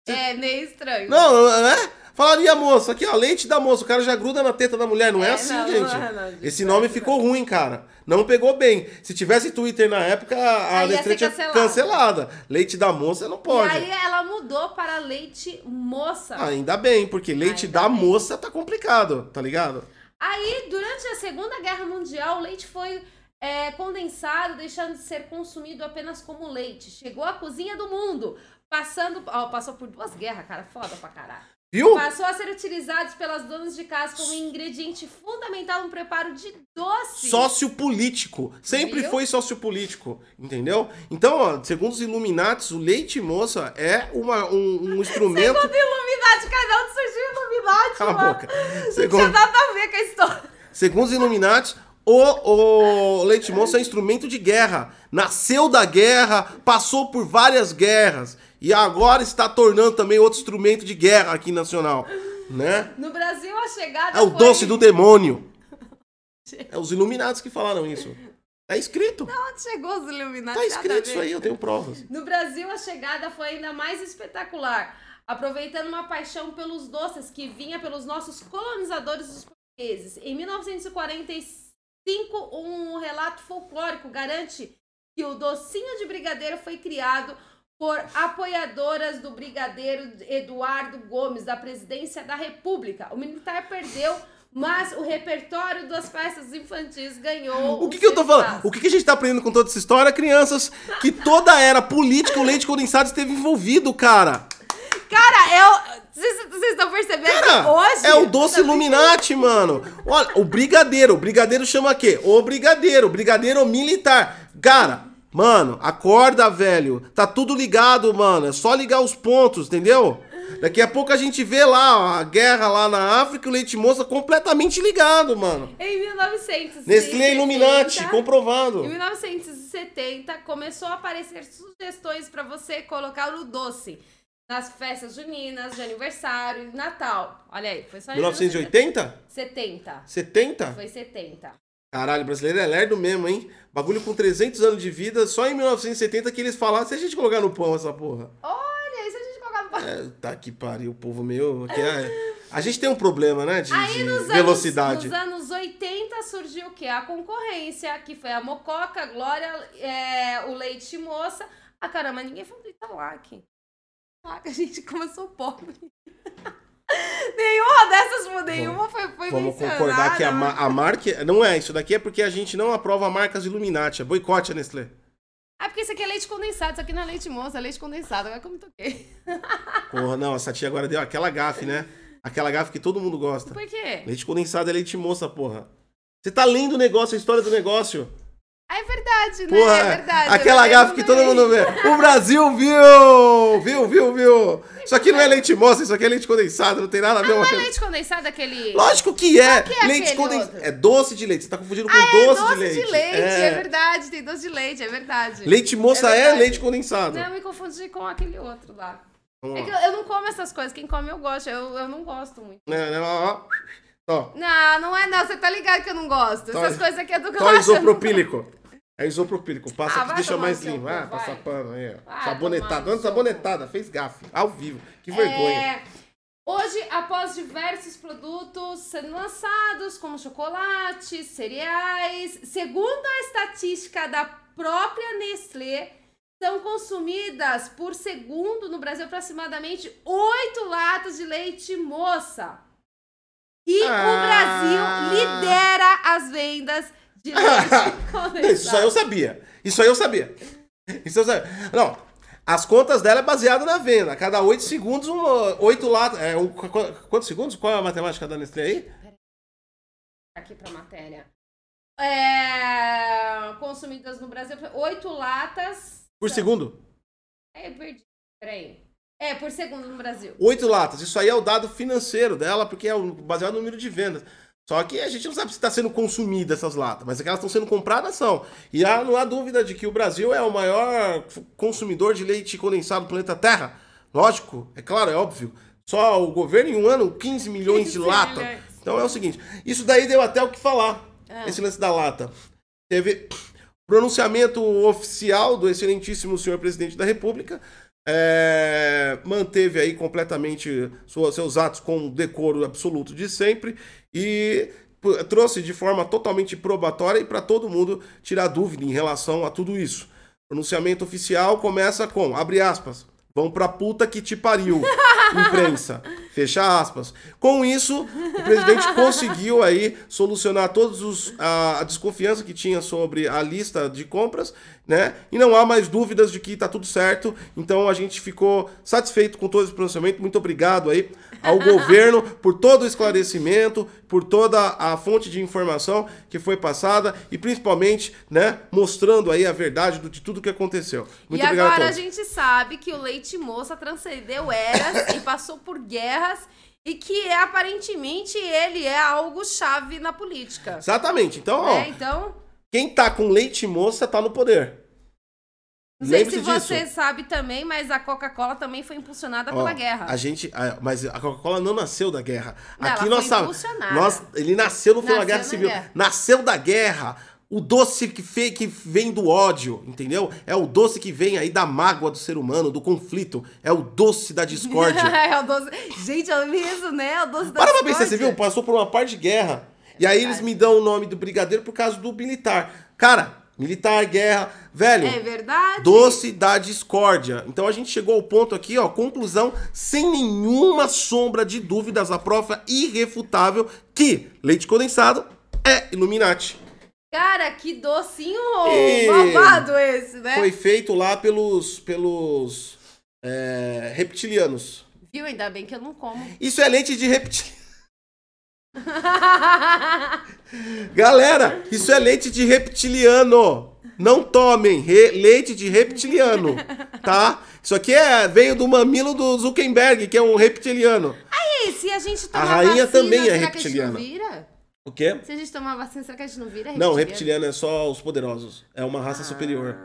Speaker 2: É meio estranho.
Speaker 1: Não, né? Falaria moça, aqui ó, leite da moça. O cara já gruda na teta da mulher, não é,
Speaker 2: É,
Speaker 1: assim,
Speaker 2: não,
Speaker 1: gente.
Speaker 2: não é, não,
Speaker 1: Esse
Speaker 2: não é
Speaker 1: nome
Speaker 2: assim,
Speaker 1: ficou ruim, cara. Não pegou bem. Se tivesse Twitter na época, a
Speaker 2: Aí ser
Speaker 1: tinha
Speaker 2: cancelada.
Speaker 1: cancelada. Leite da moça não
Speaker 2: E
Speaker 1: pode.
Speaker 2: aí ela mudou para leite moça.
Speaker 1: Ainda bem, porque leite
Speaker 2: Ainda
Speaker 1: da
Speaker 2: bem.
Speaker 1: moça tá complicado, tá ligado?
Speaker 2: Aí, durante a Segunda Guerra Mundial, o leite foi é, condensado, deixando de ser consumido apenas como leite. Chegou à cozinha do mundo, passando. Ó, passou por duas guerras, cara. Foda pra caralho.
Speaker 1: Viu?
Speaker 2: Passou a ser utilizado pelas donas de casa como ingrediente fundamental no preparo de doce.
Speaker 1: Sociopolítico. Sempre
Speaker 2: Viu?
Speaker 1: foi sociopolítico, entendeu? Então, ó, segundo os Illuminates, o leite moça é uma, um, um *laughs* instrumento.
Speaker 2: Segundo Illuminati, cada um surgiu Illuminati,
Speaker 1: Cala a
Speaker 2: mano.
Speaker 1: boca.
Speaker 2: Não tinha
Speaker 1: Segundo,
Speaker 2: nada a ver com a história.
Speaker 1: segundo os Illuminati, o, o leite moça é instrumento de guerra. Nasceu da guerra, passou por várias guerras e agora está tornando também outro instrumento de guerra aqui nacional, né?
Speaker 2: No Brasil, a chegada
Speaker 1: É o
Speaker 2: foi...
Speaker 1: doce do demônio. *laughs* É os Illuminados que falaram isso. Tá escrito.
Speaker 2: Onde chegou os Illuminati?
Speaker 1: Tá escrito isso aí, eu tenho provas.
Speaker 2: No Brasil, a chegada foi ainda mais espetacular, aproveitando uma paixão pelos doces que vinha pelos nossos colonizadores os portugueses. Em 1945, um relato folclórico garante que o docinho de brigadeiro foi criado por apoiadoras do brigadeiro Eduardo Gomes, da presidência da República. O militar perdeu, mas o repertório das festas infantis ganhou.
Speaker 1: O que, que eu tô falando? O que, que a gente tá aprendendo com toda essa história? Crianças, que toda a era política, o leite condensado esteve envolvido, cara.
Speaker 2: Cara, eu. Vocês vocês estão percebendo
Speaker 1: Cara,
Speaker 2: hoje.
Speaker 1: é o doce Illuminati, mano. Olha, o brigadeiro. O brigadeiro chama quê? O brigadeiro. O brigadeiro militar. Cara, mano, acorda, velho. Tá tudo ligado, mano. É só ligar os pontos, entendeu? Daqui a pouco a gente vê lá ó, a guerra lá na África e o leite moça completamente ligado, mano.
Speaker 2: Em 1970.
Speaker 1: Nestlé Illuminati, comprovado.
Speaker 2: Em 1970 começou a aparecer sugestões pra você colocar no doce. Nas festas juninas, de aniversário, de Natal. Olha aí, foi só em
Speaker 1: 1980?
Speaker 2: 70.
Speaker 1: 70?
Speaker 2: Foi 70.
Speaker 1: Caralho, brasileiro é lerdo mesmo, hein? Bagulho com 300 anos de vida, só em 1970 que eles falaram, se a gente colocar no pão essa porra.
Speaker 2: Olha, aí se a gente colocar no
Speaker 1: É, tá que pariu, o povo meu. É- a gente tem um problema, né? De,
Speaker 2: Aí
Speaker 1: de
Speaker 2: nos
Speaker 1: velocidade.
Speaker 2: Anos, nos anos 80 surgiu o quê? A concorrência, que foi a Mococa, a Glória, é, o Leite Moça. Ah, caramba, ninguém falou de Italac. Italac, a gente começou pobre. *laughs* *laughs* nenhuma dessas, nenhuma foi, foi
Speaker 1: Vamos concordar que a, ma a marca. Não é, isso daqui é porque a gente não aprova marcas Illuminati. É boicote a Nestlé.
Speaker 2: Ah, porque isso aqui é leite condensado, isso aqui não é leite moça, é leite condensado. Agora me toquei. *laughs*
Speaker 1: Porra, não, essa tia agora deu aquela gafe, né? Aquela gafe que todo mundo gosta.
Speaker 2: Por quê?
Speaker 1: Leite condensado é leite moça, porra. Você tá lendo o negócio, a história do negócio.
Speaker 2: Ah, é verdade, né?
Speaker 1: Porra,
Speaker 2: é verdade.
Speaker 1: aquela gafe que todo mundo vê. O Brasil viu! Viu, viu, viu? Isso aqui não é leite moça, isso aqui é leite condensado, não tem nada a ver
Speaker 2: Não
Speaker 1: uma
Speaker 2: é leite condensado aquele...
Speaker 1: Lógico que é.
Speaker 2: Que é
Speaker 1: leite condensado. É doce de leite. Você tá confundindo com
Speaker 2: Ah, é
Speaker 1: doce,
Speaker 2: doce
Speaker 1: de leite.
Speaker 2: de leite, é.
Speaker 1: É.
Speaker 2: verdade, tem doce de leite, é verdade.
Speaker 1: Leite moça é,
Speaker 2: verdade.
Speaker 1: leite condensado.
Speaker 2: Não, eu me confundi com aquele outro lá. É que eu, eu não como essas coisas, quem come eu gosto, eu, eu não gosto muito.
Speaker 1: Né, né, ó, ó. Ó,
Speaker 2: Não, não é não, você tá ligado que eu não gosto.
Speaker 1: Tó-
Speaker 2: Essas coisas aqui é do
Speaker 1: Só
Speaker 2: Relaxa.
Speaker 1: isopropílico. É isopropílico. Passa
Speaker 2: Ah,
Speaker 1: aqui, deixa mais limpo. Ah, passa pano aí, ó. Sabonetada.
Speaker 2: seu
Speaker 1: sabonetada. Fez gafe. Ao vivo. Que vergonha.
Speaker 2: É, hoje, após diversos produtos sendo lançados, como chocolates, cereais, segundo a estatística da própria Nestlé, são consumidas por segundo no Brasil aproximadamente 8 latas de leite moça. E
Speaker 1: Ah.
Speaker 2: o Brasil lidera as vendas de leite condensado. *laughs*
Speaker 1: Isso aí eu sabia. Isso aí eu sabia. Isso eu sabia. Não. As contas dela é baseada na venda. A cada 8 segundos, um, 8 latas. É, um, qu- qu- quantos segundos? Qual é a matemática da Nestlé aí?
Speaker 2: aqui pra matéria. É, consumidas no Brasil, 8 latas.
Speaker 1: Por segundo?
Speaker 2: É, eu perdi. Peraí. É, por segundo no Brasil.
Speaker 1: 8 latas. Isso aí é o dado financeiro dela, porque é baseado no número de vendas. Só que a gente não sabe se está sendo consumida essas latas, mas é que elas estão sendo compradas, são. E há, não há dúvida de que o Brasil é o maior consumidor de leite condensado do planeta Terra. Lógico, é claro, é óbvio. Só o governo em um ano, 15 milhões de
Speaker 2: 15
Speaker 1: lata.
Speaker 2: milhões.
Speaker 1: Então é o seguinte, isso daí deu até o que falar,
Speaker 2: Ah.
Speaker 1: esse lance da lata. Teve *sniffs* pronunciamento oficial do excelentíssimo senhor presidente da República, é, manteve aí completamente sua- seus atos com o decoro absoluto de sempre e trouxe de forma totalmente probatória e para todo mundo tirar dúvida em relação a tudo isso. Pronunciamento oficial começa com, abre aspas, vão pra puta que te pariu, imprensa, *laughs* fecha aspas. Com isso, o presidente *laughs* conseguiu aí solucionar todos os a, a desconfiança que tinha sobre a lista de compras, né? E não há mais dúvidas de que tá tudo certo. Então a gente ficou satisfeito com todo esse pronunciamento. Muito obrigado aí ao *laughs* governo por todo o esclarecimento, por toda a fonte de informação que foi passada e principalmente, né, mostrando aí a verdade de tudo que aconteceu. Muito
Speaker 2: e
Speaker 1: obrigado
Speaker 2: agora
Speaker 1: a
Speaker 2: a
Speaker 1: todos.
Speaker 2: gente sabe que o leite moça transcendeu eras e passou por guerras guerras e que é, aparentemente ele é algo chave na política.
Speaker 1: Exatamente. Então, ó,
Speaker 2: né? Então,
Speaker 1: quem tá com leite moça tá no poder.
Speaker 2: não sei se você
Speaker 1: disso.
Speaker 2: sabe também, mas a Coca-Cola também foi impulsionada
Speaker 1: Ó,
Speaker 2: pela guerra.
Speaker 1: A gente, a- mas a Coca-Cola não nasceu da guerra.
Speaker 2: Não,
Speaker 1: Aqui
Speaker 2: ela
Speaker 1: nós
Speaker 2: foi.
Speaker 1: Nós, ele nasceu final da
Speaker 2: Nasceu
Speaker 1: Guerra
Speaker 2: na
Speaker 1: Civil.
Speaker 2: guerra.
Speaker 1: Nasceu da guerra. O doce que, fe, que vem do ódio, entendeu? É o doce que vem aí da mágoa do ser humano, do conflito. É o doce da discórdia. *laughs*
Speaker 2: é o doce. Gente, eu vi isso, né? É o doce da
Speaker 1: Para pra pensar, você
Speaker 2: discórdia.
Speaker 1: viu? Passou por uma parte de guerra. E aí eles me dão o nome do brigadeiro por causa do militar. Cara, militar, guerra, velho.
Speaker 2: É verdade.
Speaker 1: Doce da discórdia. Então a gente chegou ao ponto aqui, ó, conclusão, sem nenhuma sombra de dúvidas, a prova irrefutável que leite condensado é Illuminati.
Speaker 2: Cara, que docinho
Speaker 1: E-
Speaker 2: malvado esse, né?
Speaker 1: Foi feito lá pelos pelos é, reptilianos.
Speaker 2: Viu? Ainda bem que eu não como. *laughs*
Speaker 1: Isso é leite de reptiliano. *laughs* Galera, isso é leite de reptiliano. Não tomem re- leite de reptiliano, tá? Isso aqui é veio do mamilo do Zuckerberg, que é um reptiliano.
Speaker 2: E se a gente tomar
Speaker 1: rainha
Speaker 2: vacina,
Speaker 1: também é
Speaker 2: a
Speaker 1: reptiliana. O quê?
Speaker 2: Se a gente tomar vacina, será que a gente não vira
Speaker 1: Não,
Speaker 2: reptiliano?
Speaker 1: reptiliano é só os poderosos. É uma raça superior.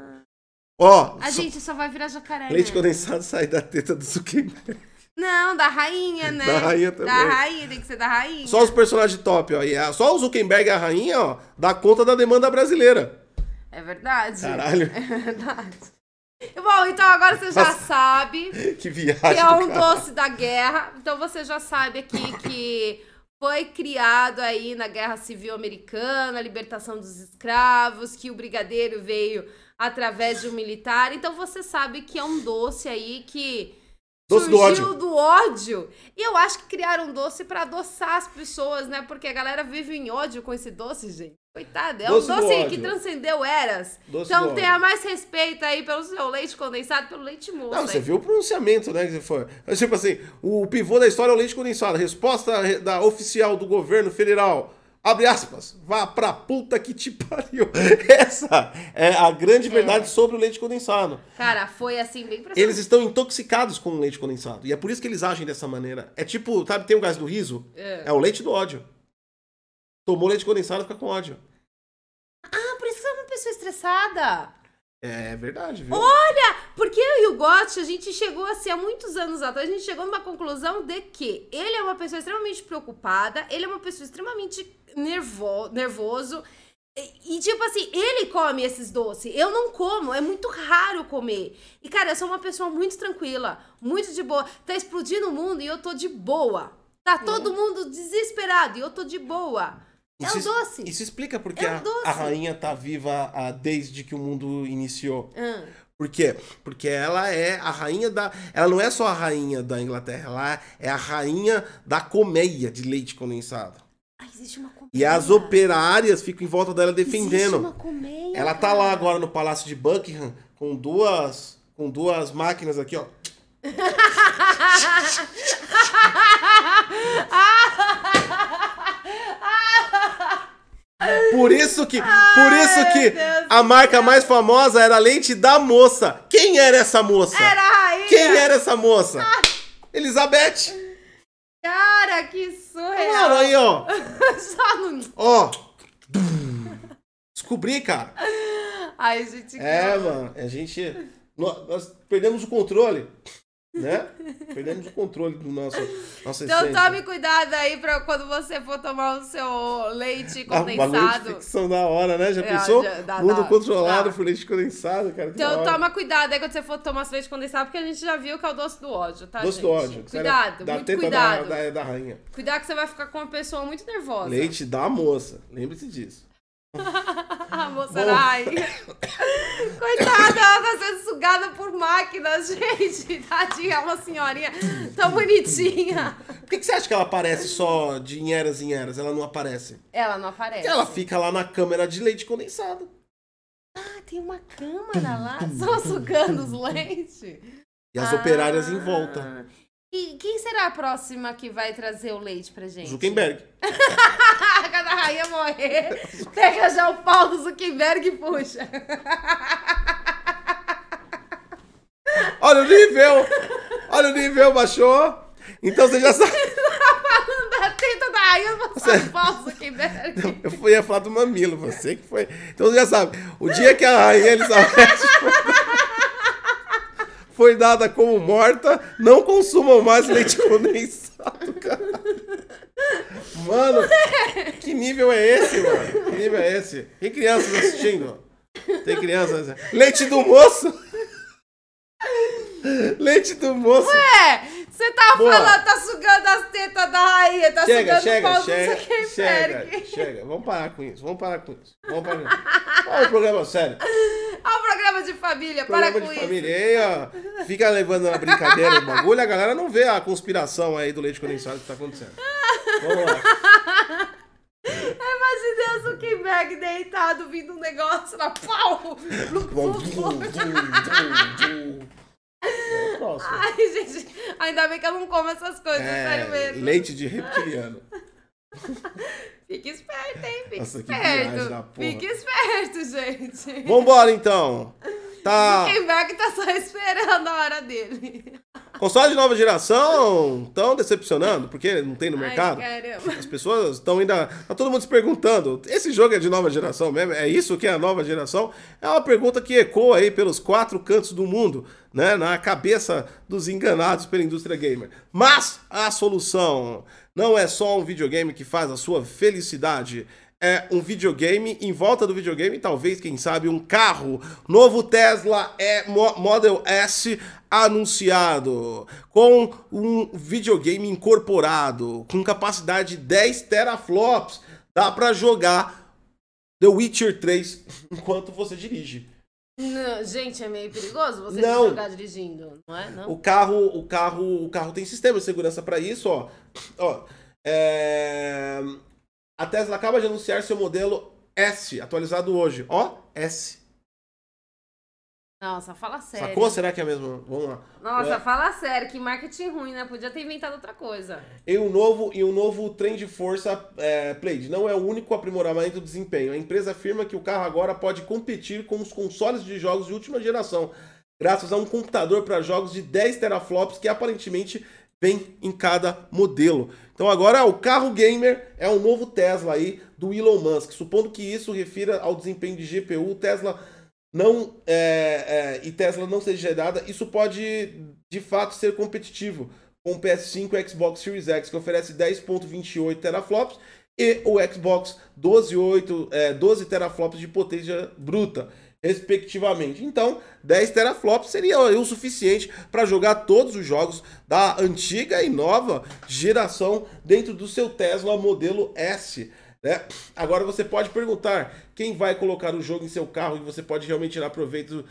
Speaker 1: Ó,
Speaker 2: A
Speaker 1: só-
Speaker 2: gente só vai virar jacaré,
Speaker 1: leite
Speaker 2: né?
Speaker 1: condensado sai da teta do Zuckerberg.
Speaker 2: Não, da rainha, *laughs* né?
Speaker 1: Da rainha também.
Speaker 2: Da rainha, tem que ser da rainha.
Speaker 1: Só os personagens top, ó. E a- só o Zuckerberg e a rainha, ó, dá conta da demanda brasileira.
Speaker 2: É verdade.
Speaker 1: Caralho. *laughs*
Speaker 2: É verdade. Bom, então agora você já
Speaker 1: Nossa.
Speaker 2: sabe *laughs*
Speaker 1: Que viagem.
Speaker 2: que é um doce da guerra. Então você já sabe aqui que foi criado aí na Guerra Civil Americana, a libertação dos escravos, que o brigadeiro veio através de um militar. Então você sabe que é um doce aí que
Speaker 1: Doce do
Speaker 2: surgiu
Speaker 1: ódio.
Speaker 2: do ódio. E eu acho que criaram um doce pra adoçar as pessoas, né? Porque a galera vive em ódio com esse doce, gente. Coitada, é
Speaker 1: Doce
Speaker 2: um
Speaker 1: do
Speaker 2: doce
Speaker 1: ódio.
Speaker 2: que transcendeu eras.
Speaker 1: Doce
Speaker 2: então
Speaker 1: do
Speaker 2: tenha
Speaker 1: ódio.
Speaker 2: mais respeito aí pelo seu leite condensado, pelo leite moço.
Speaker 1: Não, você
Speaker 2: aí.
Speaker 1: viu o pronunciamento, né? Que foi. Tipo assim, o pivô da história é o leite condensado. Resposta re- da oficial do governo federal. Abre aspas. Vá pra puta que te pariu. *laughs* Essa é a grande verdade sobre o leite condensado.
Speaker 2: Cara, foi assim bem pra
Speaker 1: Eles estão intoxicados com o leite condensado. E é por isso que eles agem dessa maneira. É tipo, sabe, tem o gás do riso?
Speaker 2: É.
Speaker 1: É o leite do ódio. Tomou leite condensado, fica com ódio.
Speaker 2: Ah, por isso que você é uma pessoa estressada.
Speaker 1: É verdade, viu?
Speaker 2: Porque eu e o Gotti, a gente chegou assim, há muitos anos atrás, a gente chegou numa conclusão de que ele é uma pessoa extremamente preocupada, ele é uma pessoa extremamente nervo, nervoso. E, e, tipo assim, ele come esses doces. Eu não como, é muito raro comer. E, cara, eu sou uma pessoa muito tranquila, muito de boa. Tá explodindo o mundo e eu tô de boa. Tá todo mundo desesperado e eu tô de boa. É um
Speaker 1: Isso-
Speaker 2: doce.
Speaker 1: Isso explica porque
Speaker 2: É um
Speaker 1: a- a, rainha tá viva ah, desde que o mundo iniciou.
Speaker 2: Ah.
Speaker 1: Por quê? Porque ela é a rainha da. Ela não é só a rainha da Inglaterra, ela é a rainha da colmeia de leite condensado.
Speaker 2: Ah, existe uma colmeia.
Speaker 1: E as operárias ficam em volta dela
Speaker 2: Existe
Speaker 1: defendendo.
Speaker 2: uma colmeia,
Speaker 1: Ela tá lá agora no Palácio de Buckingham com duas com duas máquinas aqui, ó. Por isso que, por isso que a marca mais famosa era a leite da moça. Quem era essa moça?
Speaker 2: Era a rainha.
Speaker 1: Quem era essa moça? Elizabeth.
Speaker 2: Cara, que surreal.
Speaker 1: Mano, aí, ó. *laughs*
Speaker 2: Só não...
Speaker 1: Ó. Descobri, cara.
Speaker 2: Ai, gente,
Speaker 1: É, mano, a gente. Nós, nós perdemos o controle, né? Perdemos o controle do nosso nossa
Speaker 2: Então
Speaker 1: essência.
Speaker 2: tome cuidado aí pra quando você for tomar o seu leite
Speaker 1: Ah, bagulho de
Speaker 2: condensado.
Speaker 1: ficção da hora, né? Já
Speaker 2: É,
Speaker 1: pensou?
Speaker 2: já- dá-
Speaker 1: Mundo
Speaker 2: dá-
Speaker 1: controlado
Speaker 2: dá.
Speaker 1: por leite condensado, cara.
Speaker 2: Então toma cuidado aí quando você for tomar seu leite condensado, porque a gente já viu que é o doce do ódio, tá,
Speaker 1: Doce
Speaker 2: gente?
Speaker 1: do ódio.
Speaker 2: Cuidado,
Speaker 1: da
Speaker 2: muito cuidado.
Speaker 1: Da, da, da rainha.
Speaker 2: Cuidado que você vai ficar com uma pessoa muito nervosa.
Speaker 1: Leite da moça. Lembre-se disso.
Speaker 2: A moça
Speaker 1: Bom.
Speaker 2: era a rainha. Coitada, ela tá sendo sugada por máquinas, *laughs* gente. Tadinha, é uma senhorinha tão bonitinha.
Speaker 1: Por que, que você acha que ela aparece só de em eras em eras? Ela não aparece.
Speaker 2: Ela não aparece.
Speaker 1: Porque ela fica lá na câmera de leite condensado.
Speaker 2: Ah, tem uma câmera lá, só sugando os leites.
Speaker 1: E as
Speaker 2: Ah.
Speaker 1: operárias em volta.
Speaker 2: E quem será a próxima que vai trazer o leite pra gente?
Speaker 1: Zuckerberg. *laughs*
Speaker 2: Ah, Quando a rainha morrer, *laughs* pega já o pau do Zuckerberg e puxa.
Speaker 1: Olha o nível! Olha o nível, baixou! Então você já sabe. *laughs*
Speaker 2: falando da teta da rainha do Zuckerberg.
Speaker 1: Eu ia falar do mamilo, você que foi. Então você já sabe. O dia que a rainha Elizabeth foi, dada como morta, não consumam mais leite condensado, cara. Mano, que nível é esse, mano? Que nível é esse? Tem crianças assistindo? Tem crianças. Leite do moço? Leite do moço.
Speaker 2: Ué, você tá
Speaker 1: Boa.
Speaker 2: falando, tá sugando as tetas da rainha, tá
Speaker 1: Chega,
Speaker 2: sugando o
Speaker 1: chega,
Speaker 2: pau do
Speaker 1: chega,
Speaker 2: Zuckerberg.
Speaker 1: chega, chega. Vamos parar com isso, vamos parar com isso. Vamos parar com isso. Olha o programa sério.
Speaker 2: Olha o programa de família,
Speaker 1: Programa
Speaker 2: para com
Speaker 1: de
Speaker 2: isso.
Speaker 1: família. Aí, ó, fica levando na brincadeira o bagulho, a galera não vê a conspiração aí do leite condensado que tá acontecendo. Vamos lá.
Speaker 2: Imaginei o Zuckerberg deitado, vindo um negócio lá, pau! Ai, gente, ainda bem que eu não como essas coisas, sério
Speaker 1: É,
Speaker 2: mesmo.
Speaker 1: leite de reptiliano. *laughs*
Speaker 2: Fique esperto, hein? Fique
Speaker 1: Nossa,
Speaker 2: esperto. Fique esperto, gente.
Speaker 1: Vambora então. Tá.
Speaker 2: Zuckerberg tá só esperando a hora dele.
Speaker 1: Console de nova geração tão decepcionando, porque não tem no mercado.
Speaker 2: Ai.
Speaker 1: As pessoas estão ainda. Tá todo mundo se perguntando: esse jogo é de nova geração mesmo? É isso que é a nova geração? É uma pergunta que ecoa aí pelos quatro cantos do mundo, né? Na cabeça dos enganados pela indústria gamer. Mas a solução não é só um videogame que faz a sua felicidade. É um videogame, em volta do videogame, talvez, quem sabe, um carro. Novo Tesla é Mo- Model S anunciado, com um videogame incorporado, com capacidade de 10 teraflops. Dá pra jogar The Witcher 3 *laughs* enquanto você dirige.
Speaker 2: Não, gente, é meio perigoso você
Speaker 1: Não.
Speaker 2: jogar dirigindo, não é? Não?
Speaker 1: O carro, o carro, o carro tem sistema de segurança para isso, ó. Ó, é... a Tesla acaba de anunciar seu modelo S, atualizado hoje. Ó, S.
Speaker 2: Nossa, fala sério.
Speaker 1: Sacou? Será que é mesmo? Vamos lá.
Speaker 2: Nossa,
Speaker 1: É.
Speaker 2: fala sério, que marketing ruim, né? Podia ter inventado outra coisa.
Speaker 1: E um novo, e um novo trem de força é, Plaid não é o único aprimoramento do desempenho. A empresa afirma que o carro agora pode competir com os consoles de jogos de última geração, graças a um computador para jogos de 10 teraflops que aparentemente vem em cada modelo. Então agora o carro gamer é o novo Tesla aí do Elon Musk. Supondo que isso refira ao desempenho de GPU, Tesla não é, é, e Tesla não seja gerada, isso pode de fato ser competitivo com o PS5 e Xbox Series X, que oferece 10.28 teraflops, e o Xbox 12.8, é, 12 teraflops de potência bruta, respectivamente. Então, 10 teraflops seria o suficiente para jogar todos os jogos da antiga e nova geração dentro do seu Tesla modelo S. Né? Agora você pode perguntar quem vai colocar o jogo em seu carro e você pode realmente tirar proveito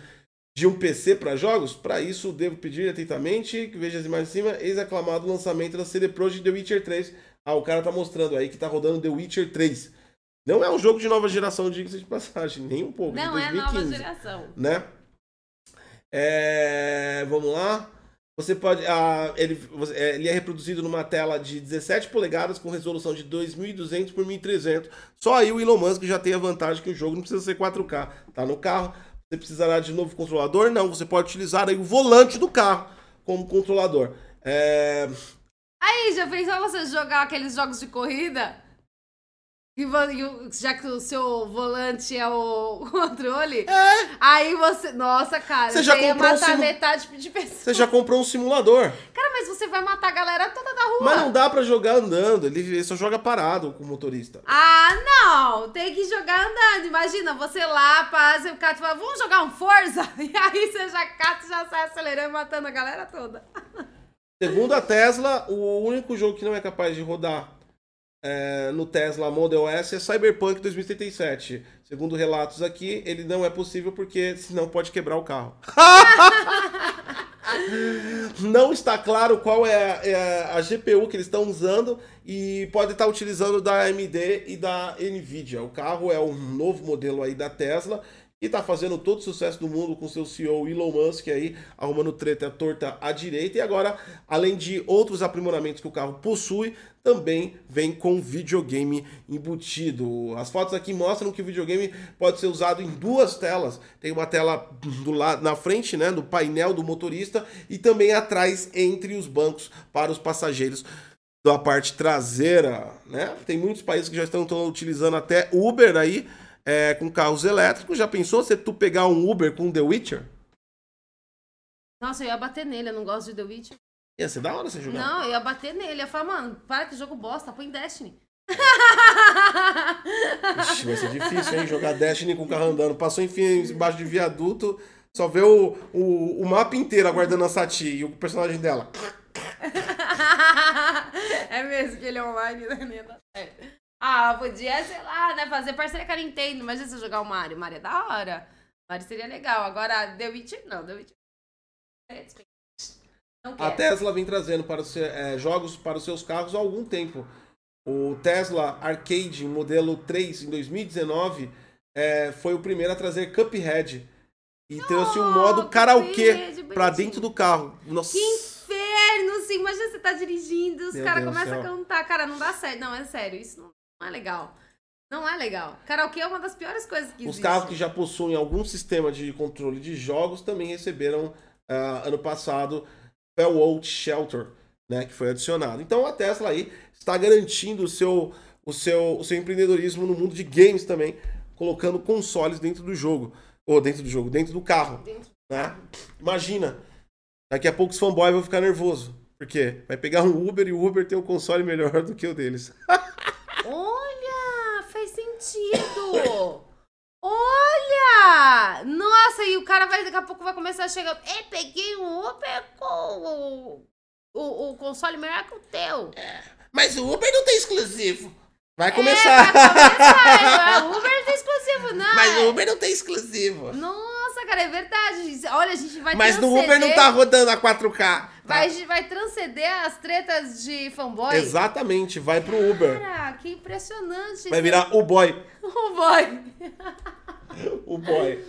Speaker 1: de um PC para jogos? Para isso, devo pedir atentamente que veja as imagens em cima, ex-aclamado lançamento da CD Projekt The Witcher 3. Ah, o cara tá mostrando aí que tá rodando The Witcher 3. Não é um jogo de nova geração, diga-se de passagem, nem um pouco.
Speaker 2: Não é
Speaker 1: 2015,
Speaker 2: nova geração.
Speaker 1: Né? É, vamos lá. Você pode. ah, ele, é, ele é reproduzido numa tela de 17 polegadas com resolução de 2200 por 1300. Só aí o Elon Musk já tem a vantagem que o jogo não precisa ser 4K. Tá no carro. Você precisará de novo controlador? Não, você pode utilizar aí o volante do carro como controlador. É,
Speaker 2: Aí, já pensou você jogar aqueles jogos de corrida? E já que o seu volante é *laughs* o controle?
Speaker 1: É.
Speaker 2: Aí você. Nossa, cara,
Speaker 1: Você já
Speaker 2: ia
Speaker 1: comprou um
Speaker 2: matar
Speaker 1: simu-
Speaker 2: metade de pessoas.
Speaker 1: você já comprou um simulador.
Speaker 2: Cara, mas você vai matar a galera toda da rua.
Speaker 1: Mas não dá pra jogar andando. Ele só joga parado com o motorista.
Speaker 2: Ah, não! Tem que jogar andando. Imagina, você lá, e o cara fala, vamos jogar um Forza? *laughs* E aí você já cata e já sai acelerando, matando a galera toda.
Speaker 1: Segundo a Tesla, o único jogo que não é capaz de rodar é, no Tesla Model S é Cyberpunk 2077. Segundo relatos aqui, ele não é possível porque senão pode quebrar o carro. *laughs* não está claro qual é a, é a GPU que eles estão usando e pode estar utilizando da AMD e da Nvidia. O carro é um novo modelo aí da Tesla e tá fazendo todo o sucesso do mundo com seu CEO Elon Musk aí, arrumando treta torta à direita. E agora, além de outros aprimoramentos que o carro possui, também vem com videogame embutido. As fotos aqui mostram que o videogame pode ser usado em duas telas. Tem uma tela do lado na frente, né, do painel do motorista e também atrás entre os bancos para os passageiros da parte traseira, né? Tem muitos países que já estão, utilizando até Uber aí é, com carros elétricos. Já pensou se tu pegar um Uber com The Witcher?
Speaker 2: Nossa, eu ia bater nele, eu não gosto de The Witcher.
Speaker 1: Ia ser da hora você jogar.
Speaker 2: Não, eu ia bater nele. Eu ia falar, mano, para que jogo bosta, põe Destiny.
Speaker 1: Ixi, vai ser difícil, hein? Jogar Destiny com o carro andando. Passou, enfim, embaixo de viaduto, só vê o, o, o mapa inteiro aguardando a Sati e o personagem dela. *laughs*
Speaker 2: é mesmo que ele é online, né? Certo. Ah, podia, sei lá, né? Fazer parceria com a Nintendo. Imagina se jogar o Mario. O Mario é da hora. O Mario seria legal. Agora, The Witcher, não. The Witcher. Não
Speaker 1: A. Tesla vem trazendo para os, é, jogos para os seus carros há algum tempo. O Tesla Arcade modelo 3 em 2019 é, foi o primeiro a trazer Cuphead. E trouxe um modo
Speaker 2: Oh,
Speaker 1: karaokê para dentro do carro. Nossa.
Speaker 2: Que inferno! Sim, imagina você tá dirigindo, os caras começam a cantar. Cara, não dá certo. Não, é sério. Isso não é legal. Não é legal. Karaokê é uma das piores coisas que
Speaker 1: Os
Speaker 2: existe.
Speaker 1: carros que já possuem algum sistema de controle de jogos também receberam ah, ano passado Fallout Shelter, né, que foi adicionado. Então a Tesla aí está garantindo o seu, o seu, o seu empreendedorismo no mundo de games também, colocando consoles dentro do jogo, ou dentro do jogo, dentro do carro,
Speaker 2: Dentro-
Speaker 1: né? Imagina, daqui a pouco os fanboys vão ficar nervoso, porque vai pegar um Uber e o Uber tem um console melhor do que o deles. *laughs*
Speaker 2: Sentido. *laughs* Olha! Nossa, e o cara vai daqui a pouco vai começar a chegar. É, peguei um Uber com o, o, o console melhor que o teu.
Speaker 1: Mas o Uber não tem exclusivo. Vai
Speaker 2: É,
Speaker 1: começar.
Speaker 2: vai começar. *laughs* o Uber não tem exclusivo, não.
Speaker 1: Mas o Uber não tem exclusivo.
Speaker 2: Nossa, cara, é verdade. Olha, a gente vai
Speaker 1: Mas no. Uber não tá rodando a 4K. tá?
Speaker 2: Vai, vai transcender as tretas de fanboy.
Speaker 1: Exatamente, vai pro Uber.
Speaker 2: Cara, que impressionante.
Speaker 1: Vai virar o boy. *laughs*
Speaker 2: O boy. *laughs*
Speaker 1: O boy.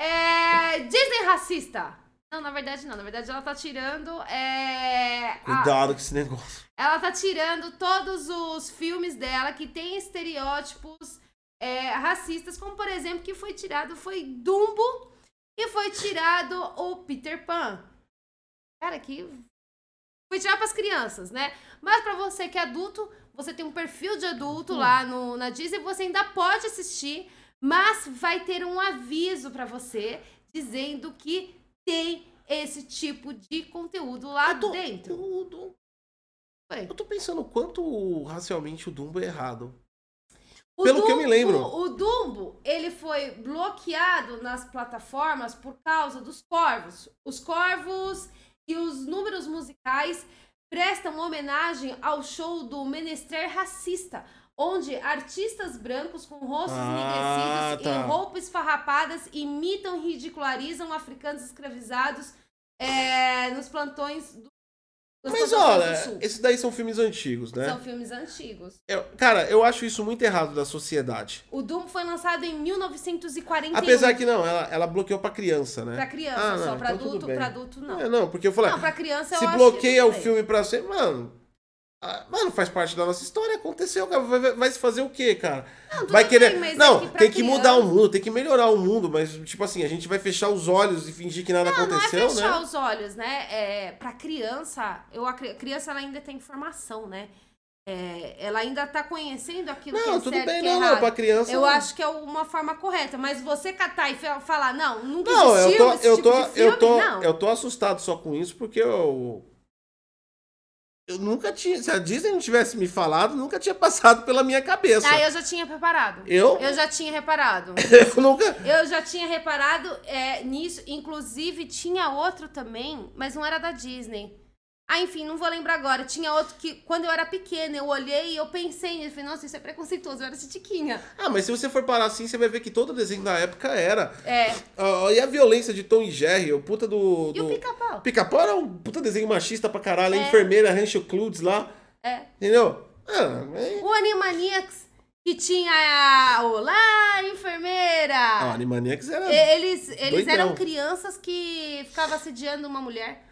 Speaker 2: É. Disney racista. Não, na verdade não. Na verdade ela tá tirando. É. a-
Speaker 1: Cuidado com esse negócio.
Speaker 2: ela tá tirando todos os filmes dela que tem estereótipos é, racistas, como por exemplo, que foi tirado foi Dumbo e foi tirado o Peter Pan. Cara, que foi tirado pras crianças, né? Mas pra você que é adulto, você tem um perfil de adulto lá no, na Disney, você ainda pode assistir, mas vai ter um aviso pra você dizendo que tem esse tipo de conteúdo lá
Speaker 1: Eu tô-
Speaker 2: dentro. Foi.
Speaker 1: Eu tô pensando o quanto racialmente o Dumbo é errado.
Speaker 2: O
Speaker 1: Pelo que eu me lembro.
Speaker 2: O, o Dumbo, ele foi bloqueado nas plataformas por causa dos corvos. Os corvos e os números musicais prestam homenagem ao show do Menester Racista, onde artistas brancos com rostos
Speaker 1: Ah,
Speaker 2: enegrecidos
Speaker 1: tá.
Speaker 2: em roupas farrapadas imitam e ridicularizam africanos escravizados é, nos plantões do,
Speaker 1: Mas olha, esses daí são filmes antigos, né?
Speaker 2: São filmes antigos.
Speaker 1: Eu- cara, eu acho isso muito errado da sociedade.
Speaker 2: O Dumbo foi lançado em 1941.
Speaker 1: Apesar que não, ela, ela bloqueou pra criança, né?
Speaker 2: Pra criança,
Speaker 1: Ah,
Speaker 2: só
Speaker 1: não,
Speaker 2: pra
Speaker 1: então
Speaker 2: adulto, pra adulto não.
Speaker 1: É, não, porque eu falei,
Speaker 2: Não, pra criança eu
Speaker 1: se bloqueia
Speaker 2: que
Speaker 1: o filme pra ser. Mano. Ah, Mano, faz parte da nossa história, aconteceu, cara. Vai, vai- vai se fazer o quê, cara?
Speaker 2: Não,
Speaker 1: vai
Speaker 2: bem,
Speaker 1: querer.
Speaker 2: mas é
Speaker 1: não,
Speaker 2: que pra
Speaker 1: tem que mudar o
Speaker 2: criança-
Speaker 1: mundo, tem que melhorar o mundo, mas, tipo assim, a gente vai fechar os olhos e fingir que nada
Speaker 2: Não, não é
Speaker 1: aconteceu,
Speaker 2: fechar
Speaker 1: né?
Speaker 2: os olhos, né? É, pra criança, eu, a cri- criança ela ainda tem informação, né? É, ela ainda tá conhecendo aquilo que
Speaker 1: Não,
Speaker 2: é
Speaker 1: tudo bem,
Speaker 2: que é
Speaker 1: não, não, pra criança.
Speaker 2: Eu
Speaker 1: não.
Speaker 2: acho que é uma forma correta, mas você catar e fa- falar, não, nunca
Speaker 1: Não, eu
Speaker 2: existiu
Speaker 1: tô,
Speaker 2: esse
Speaker 1: eu
Speaker 2: tipo
Speaker 1: tô,
Speaker 2: filme,
Speaker 1: eu tô,
Speaker 2: não.
Speaker 1: eu tô assustado só com isso porque eu eu nunca tinha, se a Disney não tivesse me falado, nunca tinha passado pela minha cabeça.
Speaker 2: Ah, eu já tinha preparado.
Speaker 1: Eu?
Speaker 2: Eu já tinha reparado. *laughs*
Speaker 1: Eu nunca
Speaker 2: Eu já tinha reparado é, nisso. Inclusive, tinha outro também, mas não era da Disney. Ah, enfim, não vou lembrar agora. Tinha outro que, quando eu era pequena, eu olhei e eu pensei nisso. Falei, nossa, isso é preconceituoso. Eu era titiquinha.
Speaker 1: Ah, mas se você for parar assim, você vai ver que todo desenho da época era.
Speaker 2: É.
Speaker 1: Ah, e a violência de Tom e Jerry, o puta do.
Speaker 2: E o
Speaker 1: do...
Speaker 2: pica-pau?
Speaker 1: Pica-pau era um puta desenho machista pra caralho. A
Speaker 2: É.
Speaker 1: enfermeira Rancho Cludes lá.
Speaker 2: É.
Speaker 1: Entendeu? Ah, é-
Speaker 2: O Animaniacs. que tinha a Olá, enfermeira!
Speaker 1: Ah, Animaniacs era.
Speaker 2: Eles, eles
Speaker 1: doidão.
Speaker 2: eram crianças que ficavam assediando uma mulher.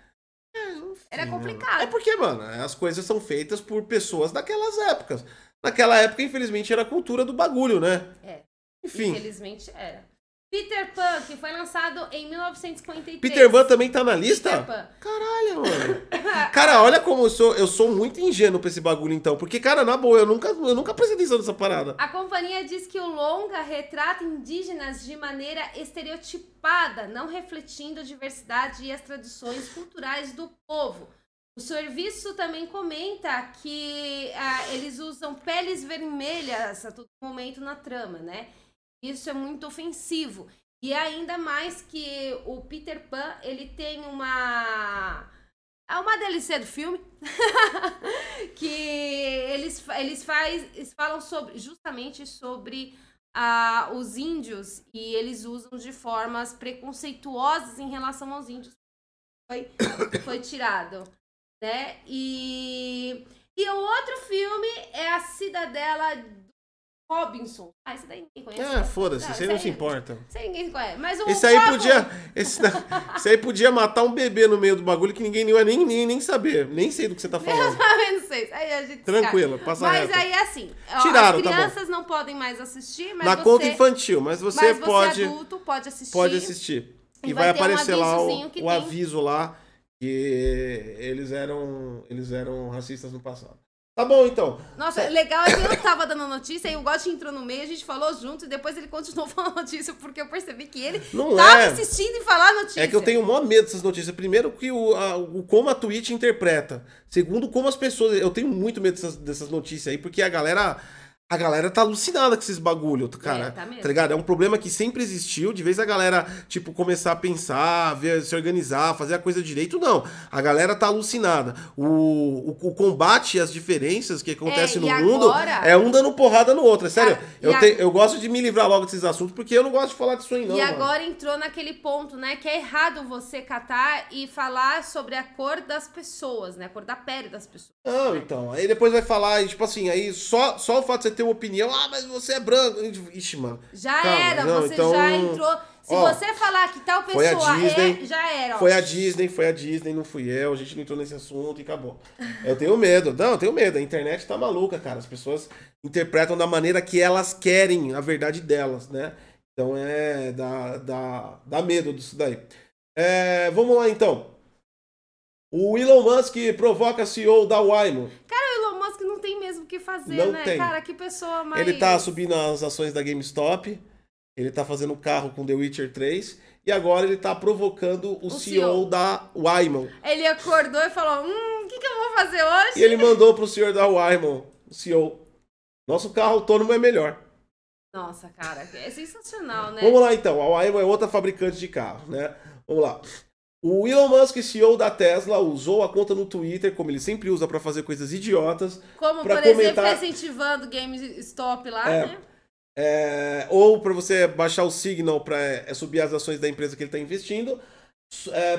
Speaker 2: Era complicado.
Speaker 1: É porque, mano, as coisas são feitas por pessoas daquelas épocas. Naquela época, infelizmente, era a cultura do bagulho, né?
Speaker 2: É.
Speaker 1: Enfim.
Speaker 2: Infelizmente era. Peter Pan, que foi lançado em 1953.
Speaker 1: Peter Pan também tá na lista?
Speaker 2: Peter Pan.
Speaker 1: Caralho, mano. *laughs* Cara, olha como eu sou, eu sou muito ingênuo pra esse bagulho, então. Porque, cara, na boa, eu nunca, eu nunca prestei atenção nessa parada.
Speaker 2: A companhia diz que o longa retrata indígenas de maneira estereotipada, não refletindo a diversidade e as tradições culturais do povo. O serviço também comenta que ah, eles usam peles vermelhas a todo momento na trama, né? Isso é muito ofensivo. E ainda mais que o Peter Pan, ele tem uma... É uma DLC do filme *laughs* que eles, eles, faz, eles falam sobre, justamente sobre ah, os índios e eles usam de formas preconceituosas em relação aos índios. Foi, *coughs* foi tirado, né? E, e o outro filme é a Cidadela Robinson. Ah, esse daí ninguém conhece.
Speaker 1: Ah, foda-se,
Speaker 2: Não,
Speaker 1: isso aí não se importa.
Speaker 2: Esse aí ninguém conhece. Mas o
Speaker 1: Esse aí podia. Esse, esse aí podia matar um bebê no meio do bagulho que ninguém ia nem, nem, nem saber. Nem sei do que você tá *laughs* falando.
Speaker 2: Não sei. Aí a gente
Speaker 1: Tranquilo,
Speaker 2: descarta.
Speaker 1: passa
Speaker 2: Mas
Speaker 1: reto.
Speaker 2: aí assim, ó,
Speaker 1: Tiraram,
Speaker 2: as
Speaker 1: tá bom.
Speaker 2: crianças não podem mais assistir, mas
Speaker 1: Na
Speaker 2: você,
Speaker 1: conta infantil, mas você
Speaker 2: mas você
Speaker 1: pode,
Speaker 2: adulto pode assistir.
Speaker 1: pode assistir.
Speaker 2: E
Speaker 1: E
Speaker 2: vai
Speaker 1: vai,
Speaker 2: ter um
Speaker 1: aparecer lá o, o aviso lá que eles eram, eles eram racistas no passado. Tá bom, então.
Speaker 2: Nossa, legal é que eu *coughs* tava dando notícia e o Gotti entrou no meio, a gente falou junto e depois ele continuou *laughs* falando notícia porque eu percebi que ele
Speaker 1: Não
Speaker 2: tava
Speaker 1: é.
Speaker 2: assistindo e falar notícia.
Speaker 1: É que eu tenho o maior medo dessas notícias. Primeiro, que o, a- o como a Twitch interpreta. Segundo, como as pessoas. Eu tenho muito medo dessas, dessas notícias aí, porque a galera. A galera tá alucinada com esses bagulho, cara.
Speaker 2: É, tá mesmo.
Speaker 1: ligado? É um problema que sempre existiu. De vez a galera, tipo, começar a pensar, ver, se organizar, fazer a coisa direito, não. A galera tá alucinada. O, o, o combate às diferenças que acontecem
Speaker 2: É,
Speaker 1: no mundo
Speaker 2: agora-
Speaker 1: é um dando porrada no outro. É sério.
Speaker 2: Ah,
Speaker 1: eu,
Speaker 2: a-
Speaker 1: te- eu gosto de me livrar logo desses assuntos, porque eu não gosto de falar disso aí, não.
Speaker 2: e
Speaker 1: mano.
Speaker 2: agora entrou naquele ponto, né, que é errado você catar e falar sobre a cor das pessoas, né, a cor da pele das pessoas.
Speaker 1: Não, então. Aí depois vai falar, e, tipo assim, aí só, só o fato de você ter uma opinião, ah, mas você é branco. Ixi, mano.
Speaker 2: Já
Speaker 1: Calma,
Speaker 2: era,
Speaker 1: não,
Speaker 2: você
Speaker 1: então-
Speaker 2: já entrou. Se
Speaker 1: Ó,
Speaker 2: você falar que tal pessoa
Speaker 1: Disney,
Speaker 2: é, já era. ó.
Speaker 1: Foi a Disney, foi a Disney, não fui eu, a gente não entrou nesse assunto e acabou. Eu tenho medo, não, eu tenho medo. A internet tá maluca, cara. As pessoas interpretam da maneira que elas querem a verdade delas, né? Então é. dá, dá, dá medo disso daí. É, vamos lá então. O Elon Musk provoca CEO da Waymo.
Speaker 2: O Elon Musk não tem mesmo o que fazer,
Speaker 1: Não
Speaker 2: né?
Speaker 1: tem.
Speaker 2: Cara, que pessoa mais.
Speaker 1: Ele tá subindo as ações da GameStop. Ele tá fazendo carro com The Witcher 3. E agora ele tá provocando o,
Speaker 2: O
Speaker 1: CEO,
Speaker 2: CEO.
Speaker 1: da Waymo.
Speaker 2: Ele acordou e falou: Hum, o que, que eu vou fazer hoje?
Speaker 1: E ele mandou pro senhor da Waymo, o CEO. Nosso carro autônomo é melhor.
Speaker 2: Nossa, cara, é sensacional, né?
Speaker 1: Vamos lá então. A Waymo é outra fabricante de carro, né? Vamos lá. O Elon Musk, CEO da Tesla, usou a conta no Twitter, como ele sempre usa pra fazer coisas idiotas,
Speaker 2: Como, por exemplo,
Speaker 1: comentar-
Speaker 2: incentivando o GameStop lá,
Speaker 1: É.
Speaker 2: né?
Speaker 1: É, ou para você baixar o Signal para subir as ações da empresa que ele está investindo,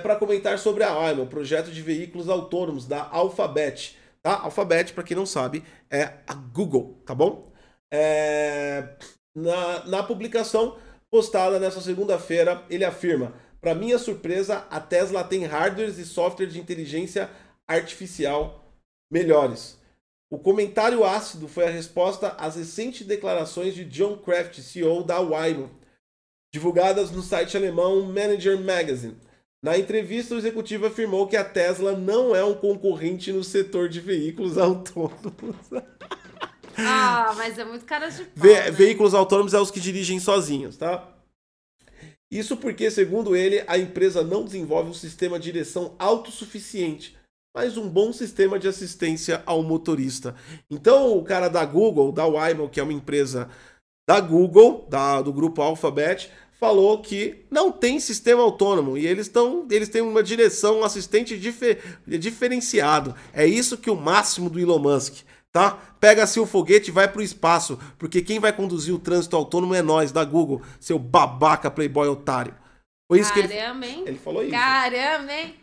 Speaker 1: para comentar sobre a Waymo, projeto de veículos autônomos da Alphabet. Tá? Alphabet, para quem não sabe, é a Google, tá bom? É, na, na publicação postada nessa segunda-feira, ele afirma: para minha surpresa, a Tesla tem hardwares e software de inteligência artificial melhores. O comentário ácido foi a resposta às recentes declarações de John Kraft, CEO da Waymo, divulgadas no site alemão Manager Magazine. Na entrevista, o executivo afirmou que a Tesla não é um concorrente no setor de veículos *laughs* autônomos.
Speaker 2: Ah, mas é muito cara de pau,
Speaker 1: Ve-
Speaker 2: né?
Speaker 1: Veículos autônomos é os que dirigem sozinhos, tá? Isso porque, segundo ele, a empresa não desenvolve um sistema de direção autossuficiente, mas um bom sistema de assistência ao motorista. Então, o cara da Google, da Waymo, que é uma empresa da Google, da, do grupo Alphabet, falou que não tem sistema autônomo e eles, tão, eles têm uma direção, um assistente dife- diferenciado. É isso que o máximo do Elon Musk, tá? Pega seu foguete e vai pro espaço, porque quem vai conduzir o trânsito autônomo é nós, da Google, seu babaca playboy otário. Foi isso que ele,
Speaker 2: Caramba, hein?
Speaker 1: ele falou isso.
Speaker 2: Caramba, hein?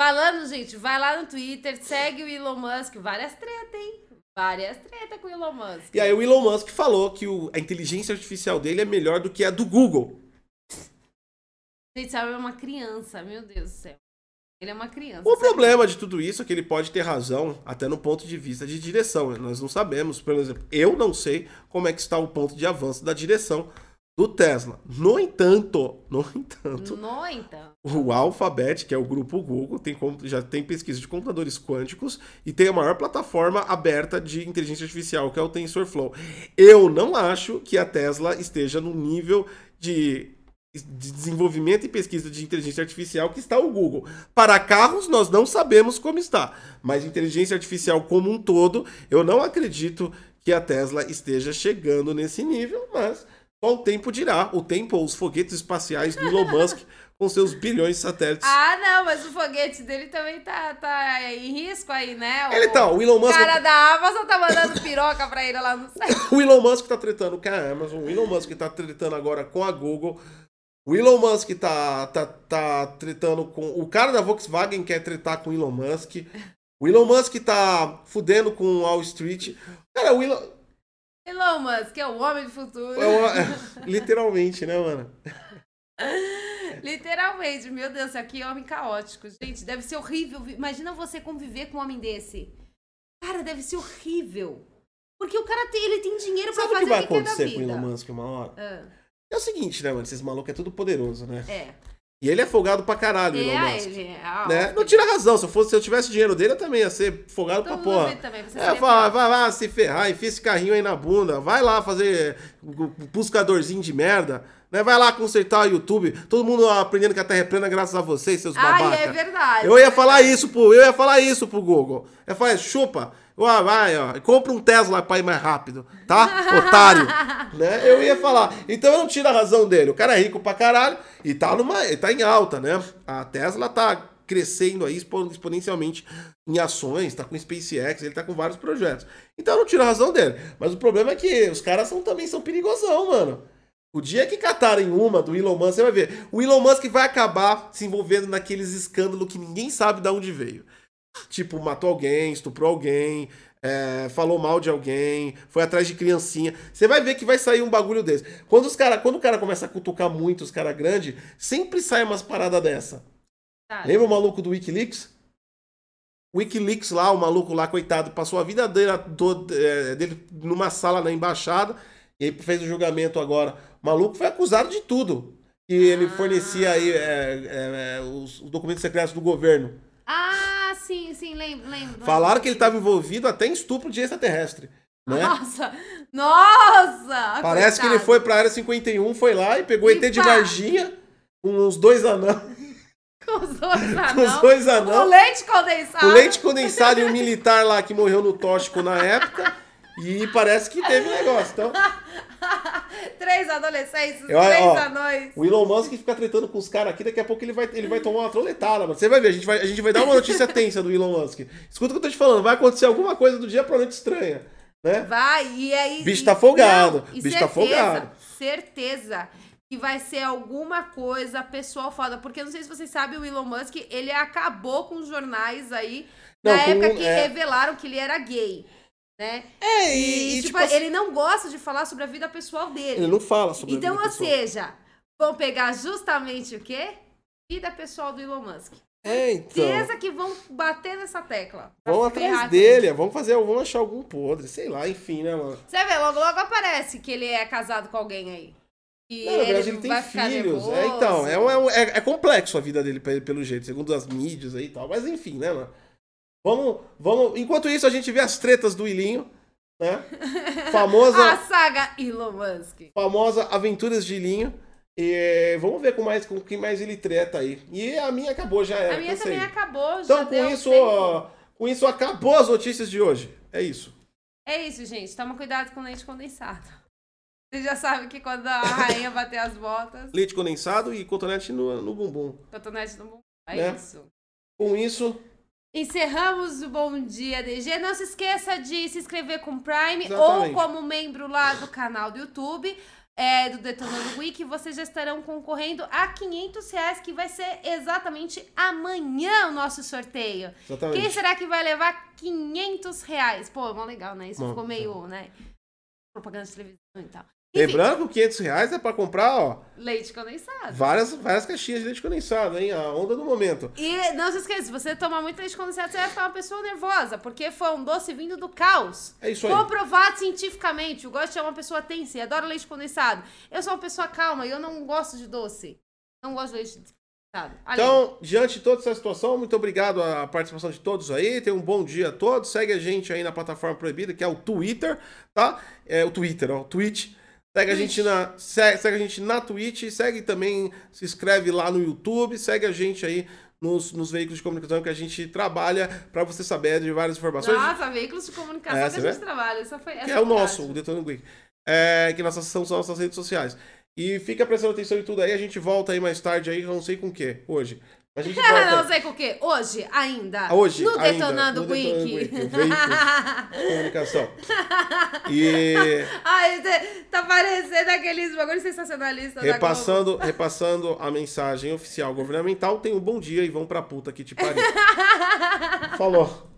Speaker 2: Falando, gente, vai lá no Twitter, segue o Elon Musk, várias tretas, hein? Várias treta com o Elon Musk.
Speaker 1: E aí o Elon Musk falou que o- a inteligência artificial dele é melhor do que a do Google.
Speaker 2: Gente, sabe, é uma criança, meu Deus do céu. Ele é uma criança.
Speaker 1: O
Speaker 2: sabe?
Speaker 1: problema de tudo isso é que ele pode ter razão até no ponto de vista de direção. Nós não sabemos, por exemplo, eu não sei como é que está o ponto de avanço da direção do Tesla. No entanto, no entanto,
Speaker 2: No entanto.
Speaker 1: o Alphabet, que é o grupo Google, tem, já tem pesquisa de computadores quânticos e tem a maior plataforma aberta de inteligência artificial, que é o TensorFlow. Eu não acho que a Tesla esteja no nível de, de desenvolvimento e pesquisa de inteligência artificial que está o Google. Para carros, nós não sabemos como está, mas inteligência artificial como um todo, eu não acredito que a Tesla esteja chegando nesse nível, mas só o tempo dirá. O tempo ou os foguetes espaciais do Elon Musk *laughs* com seus bilhões de satélites.
Speaker 2: Ah, não, mas o foguete dele também tá, tá em risco aí, né?
Speaker 1: Ele tá, o Elon
Speaker 2: O
Speaker 1: Musk.
Speaker 2: cara da Amazon tá mandando piroca pra ele lá no *laughs* céu.
Speaker 1: O Elon Musk tá tretando com a Amazon, o Elon Musk tá tretando agora com a Google. O Elon Musk tá, tá, tá tretando com. O cara da Volkswagen quer tretar com o Elon Musk. O Elon Musk tá fudendo com o Wall Street. Cara, o Elon.
Speaker 2: Elon Musk é o homem do futuro.
Speaker 1: é uma- *laughs* é, literalmente, né, mano?
Speaker 2: Literalmente, meu Deus, isso aqui é homem caótico. Gente, deve ser horrível. Imagina você conviver com um homem desse. Cara, deve ser horrível. Porque o cara tem, ele tem dinheiro pra
Speaker 1: Sabe o
Speaker 2: fazer
Speaker 1: que vai
Speaker 2: o que quer da
Speaker 1: acontecer com o
Speaker 2: vida.
Speaker 1: Elon Musk uma hora?
Speaker 2: Ah,
Speaker 1: É o seguinte, né, mano? Esses malucos é tudo poderoso, né?
Speaker 2: é.
Speaker 1: E ele é folgado pra caralho,
Speaker 2: É,
Speaker 1: Elon
Speaker 2: ah,
Speaker 1: Musk.
Speaker 2: ele é. ah,
Speaker 1: Né? Não tira razão. Se eu, fosse, se eu tivesse dinheiro dele, eu também ia ser folgado pra
Speaker 2: todo
Speaker 1: porra.
Speaker 2: também, você
Speaker 1: É, fala, vai lá se ferrar, enfia esse carrinho aí na bunda, vai lá fazer buscadorzinho de merda, né? Vai lá consertar o YouTube, todo mundo aprendendo que a Terra é plana graças a vocês, seus
Speaker 2: Ah,
Speaker 1: babacas.
Speaker 2: e é verdade.
Speaker 1: Eu
Speaker 2: é
Speaker 1: ia falar
Speaker 2: verdade.
Speaker 1: isso pro, eu ia falar isso pro Google. Eu falar, chupa, ó, vai, ó, compra um Tesla pra ir mais rápido, tá? *laughs* Otário. né? Eu ia falar. Então eu não tiro a razão dele. O cara é rico pra caralho e tá numa, tá em alta, né? A Tesla tá crescendo aí expo- exponencialmente em ações, tá com SpaceX, ele tá com vários projetos. Então eu não tiro a razão dele. Mas o problema é que os caras são, também são perigosão, mano. O dia que catarem uma do Elon Musk, você vai ver. O Elon Musk vai acabar se envolvendo naqueles escândalos que ninguém sabe de onde veio. Tipo, matou alguém, estuprou alguém, é, falou mal de alguém, foi atrás de criancinha. Você vai ver que vai sair um bagulho desse. Quando, os cara, quando o cara começa a cutucar muito os caras grandes, sempre sai umas paradas dessa.
Speaker 2: Tá.
Speaker 1: Lembra o maluco do Wikileaks? Wikileaks lá, o maluco lá, coitado, passou a vida dele, toda, é, dele numa sala na embaixada e aí fez o julgamento agora. O maluco foi acusado de tudo. Que ele
Speaker 2: Ah.
Speaker 1: fornecia aí é, é, é, os, os documentos secretos do governo.
Speaker 2: Ah, sim, sim, lembro, lembro.
Speaker 1: Falaram que ele estava envolvido até em estupro de extraterrestre. Né?
Speaker 2: Nossa! Nossa!
Speaker 1: Parece que ele
Speaker 2: coitado.
Speaker 1: foi pra área 51, foi lá e pegou
Speaker 2: E
Speaker 1: ET de
Speaker 2: pá.
Speaker 1: Varginha com uns dois anão.
Speaker 2: Com os dois *laughs* anão.
Speaker 1: Com os dois
Speaker 2: Com
Speaker 1: anão.
Speaker 2: leite condensado.
Speaker 1: O leite condensado e o militar lá que morreu no tóxico na época. E parece que teve negócio. Então, *laughs*
Speaker 2: Três adolescentes,
Speaker 1: Eu-
Speaker 2: três
Speaker 1: ó,
Speaker 2: anões.
Speaker 1: o Elon Musk fica tretando com os caras aqui, daqui a pouco ele vai, ele vai tomar uma troletada, mano. Você vai ver, a gente vai, a gente vai dar uma notícia tensa do Elon Musk. Escuta o que eu tô te falando, vai acontecer alguma coisa do dia pra noite estranha, né?
Speaker 2: Vai, e aí.
Speaker 1: Bicho
Speaker 2: e-
Speaker 1: tá folgado,
Speaker 2: Não,
Speaker 1: bicho tá
Speaker 2: certeza,
Speaker 1: folgado.
Speaker 2: Certeza que vai ser alguma coisa pessoal foda. Porque eu não sei se vocês sabem, o Elon Musk, ele acabou com os jornais aí.
Speaker 1: Não,
Speaker 2: na época que
Speaker 1: é.
Speaker 2: revelaram que ele era gay. Né?
Speaker 1: É,
Speaker 2: E, tipo, ele não gosta de falar sobre a vida pessoal dele.
Speaker 1: ele não fala sobre a
Speaker 2: Então,
Speaker 1: vida
Speaker 2: ou
Speaker 1: pessoal.
Speaker 2: seja, vão pegar justamente o quê? Vida pessoal do Elon Musk.
Speaker 1: É, então.
Speaker 2: Certeza que vão bater nessa tecla. ferrar
Speaker 1: atrás dele, vamos fazer, vamos achar algum podre, sei lá, enfim, né, mano?
Speaker 2: Você vê, logo, logo aparece que ele é casado com alguém aí. E
Speaker 1: Não, na verdade, ele tem
Speaker 2: vai ficar
Speaker 1: filhos. É, então, é, um- é, um- é- é complexo a vida dele, pe- pelo jeito, segundo as mídias aí e tal. Mas enfim, né, mano? Vamos, vamos. Enquanto isso, a gente vê as tretas do Ilinho, né? Famosa, *laughs*
Speaker 2: A saga Elon Musk.
Speaker 1: famosa Aventuras de Ilinho. E vamos ver com mais com quem mais ele treta aí. E a minha acabou, já era.
Speaker 2: a minha
Speaker 1: cansei.
Speaker 2: também acabou, já
Speaker 1: Então, com isso, ó, com isso, acabou as notícias de hoje. É isso.
Speaker 2: É isso, gente. Toma cuidado com leite condensado. Você já sabe que quando a rainha *laughs* bater as botas,
Speaker 1: Leite condensado e cotonete no, no bumbum.
Speaker 2: cotonete no bumbum. É
Speaker 1: Né?
Speaker 2: isso.
Speaker 1: Com isso,
Speaker 2: Encerramos o Bom Dia DG. Não se esqueça de se inscrever com o Prime
Speaker 1: Exatamente.
Speaker 2: ou como membro lá do canal do YouTube. é, do Detonando Week, vocês já estarão concorrendo a 500 reais, que vai ser exatamente amanhã o nosso sorteio.
Speaker 1: Exatamente.
Speaker 2: Quem será que vai levar 500 reais? Pô, mó legal, né? Isso
Speaker 1: Bom,
Speaker 2: ficou meio, né? Propaganda de televisão e tal. Enfim,
Speaker 1: Lembrando que 500 reais é pra comprar, ó,
Speaker 2: leite condensado.
Speaker 1: várias, várias caixinhas de leite condensado, hein? A onda do momento.
Speaker 2: E não se esqueça, se você tomar muito leite condensado, você vai ficar uma pessoa nervosa, porque foi um doce vindo do caos.
Speaker 1: É isso aí.
Speaker 2: Comprovado cientificamente. O Gosto é uma pessoa tensa e adora leite condensado. Eu sou uma pessoa calma e eu não gosto de doce. Não gosto de leite condensado.
Speaker 1: Então, diante de toda essa situação, muito obrigado à participação de todos aí. Tenham um bom dia a todos. Segue a gente aí na plataforma proibida, que é o Twitter, tá? É o Twitter, ó, o Twitch. Segue a gente na segue, segue a gente na Twitch, segue também, se inscreve lá no YouTube, segue a gente aí nos, nos veículos de comunicação que a gente trabalha para você saber de várias informações.
Speaker 2: Nossa, veículos de comunicação
Speaker 1: É,
Speaker 2: que a gente trabalha. Isso foi,
Speaker 1: que
Speaker 2: essa
Speaker 1: é o nosso, o Detonando Week. É, que nossas são são nossas redes sociais. E fica prestando atenção em tudo aí, a gente volta aí mais tarde aí, não sei com o que, hoje. A gente volta. *laughs*
Speaker 2: não sei com o quê. Hoje, ainda.
Speaker 1: Ah, hoje,
Speaker 2: no
Speaker 1: ainda,
Speaker 2: Detonando
Speaker 1: no Wiki. *laughs* Comunicação. E... *laughs*
Speaker 2: Ai, tá parecendo aqueles bagulhos sensacionalistas
Speaker 1: repassando, Repassando a mensagem oficial governamental, tem um bom dia e vão pra puta que te pariu. Falou.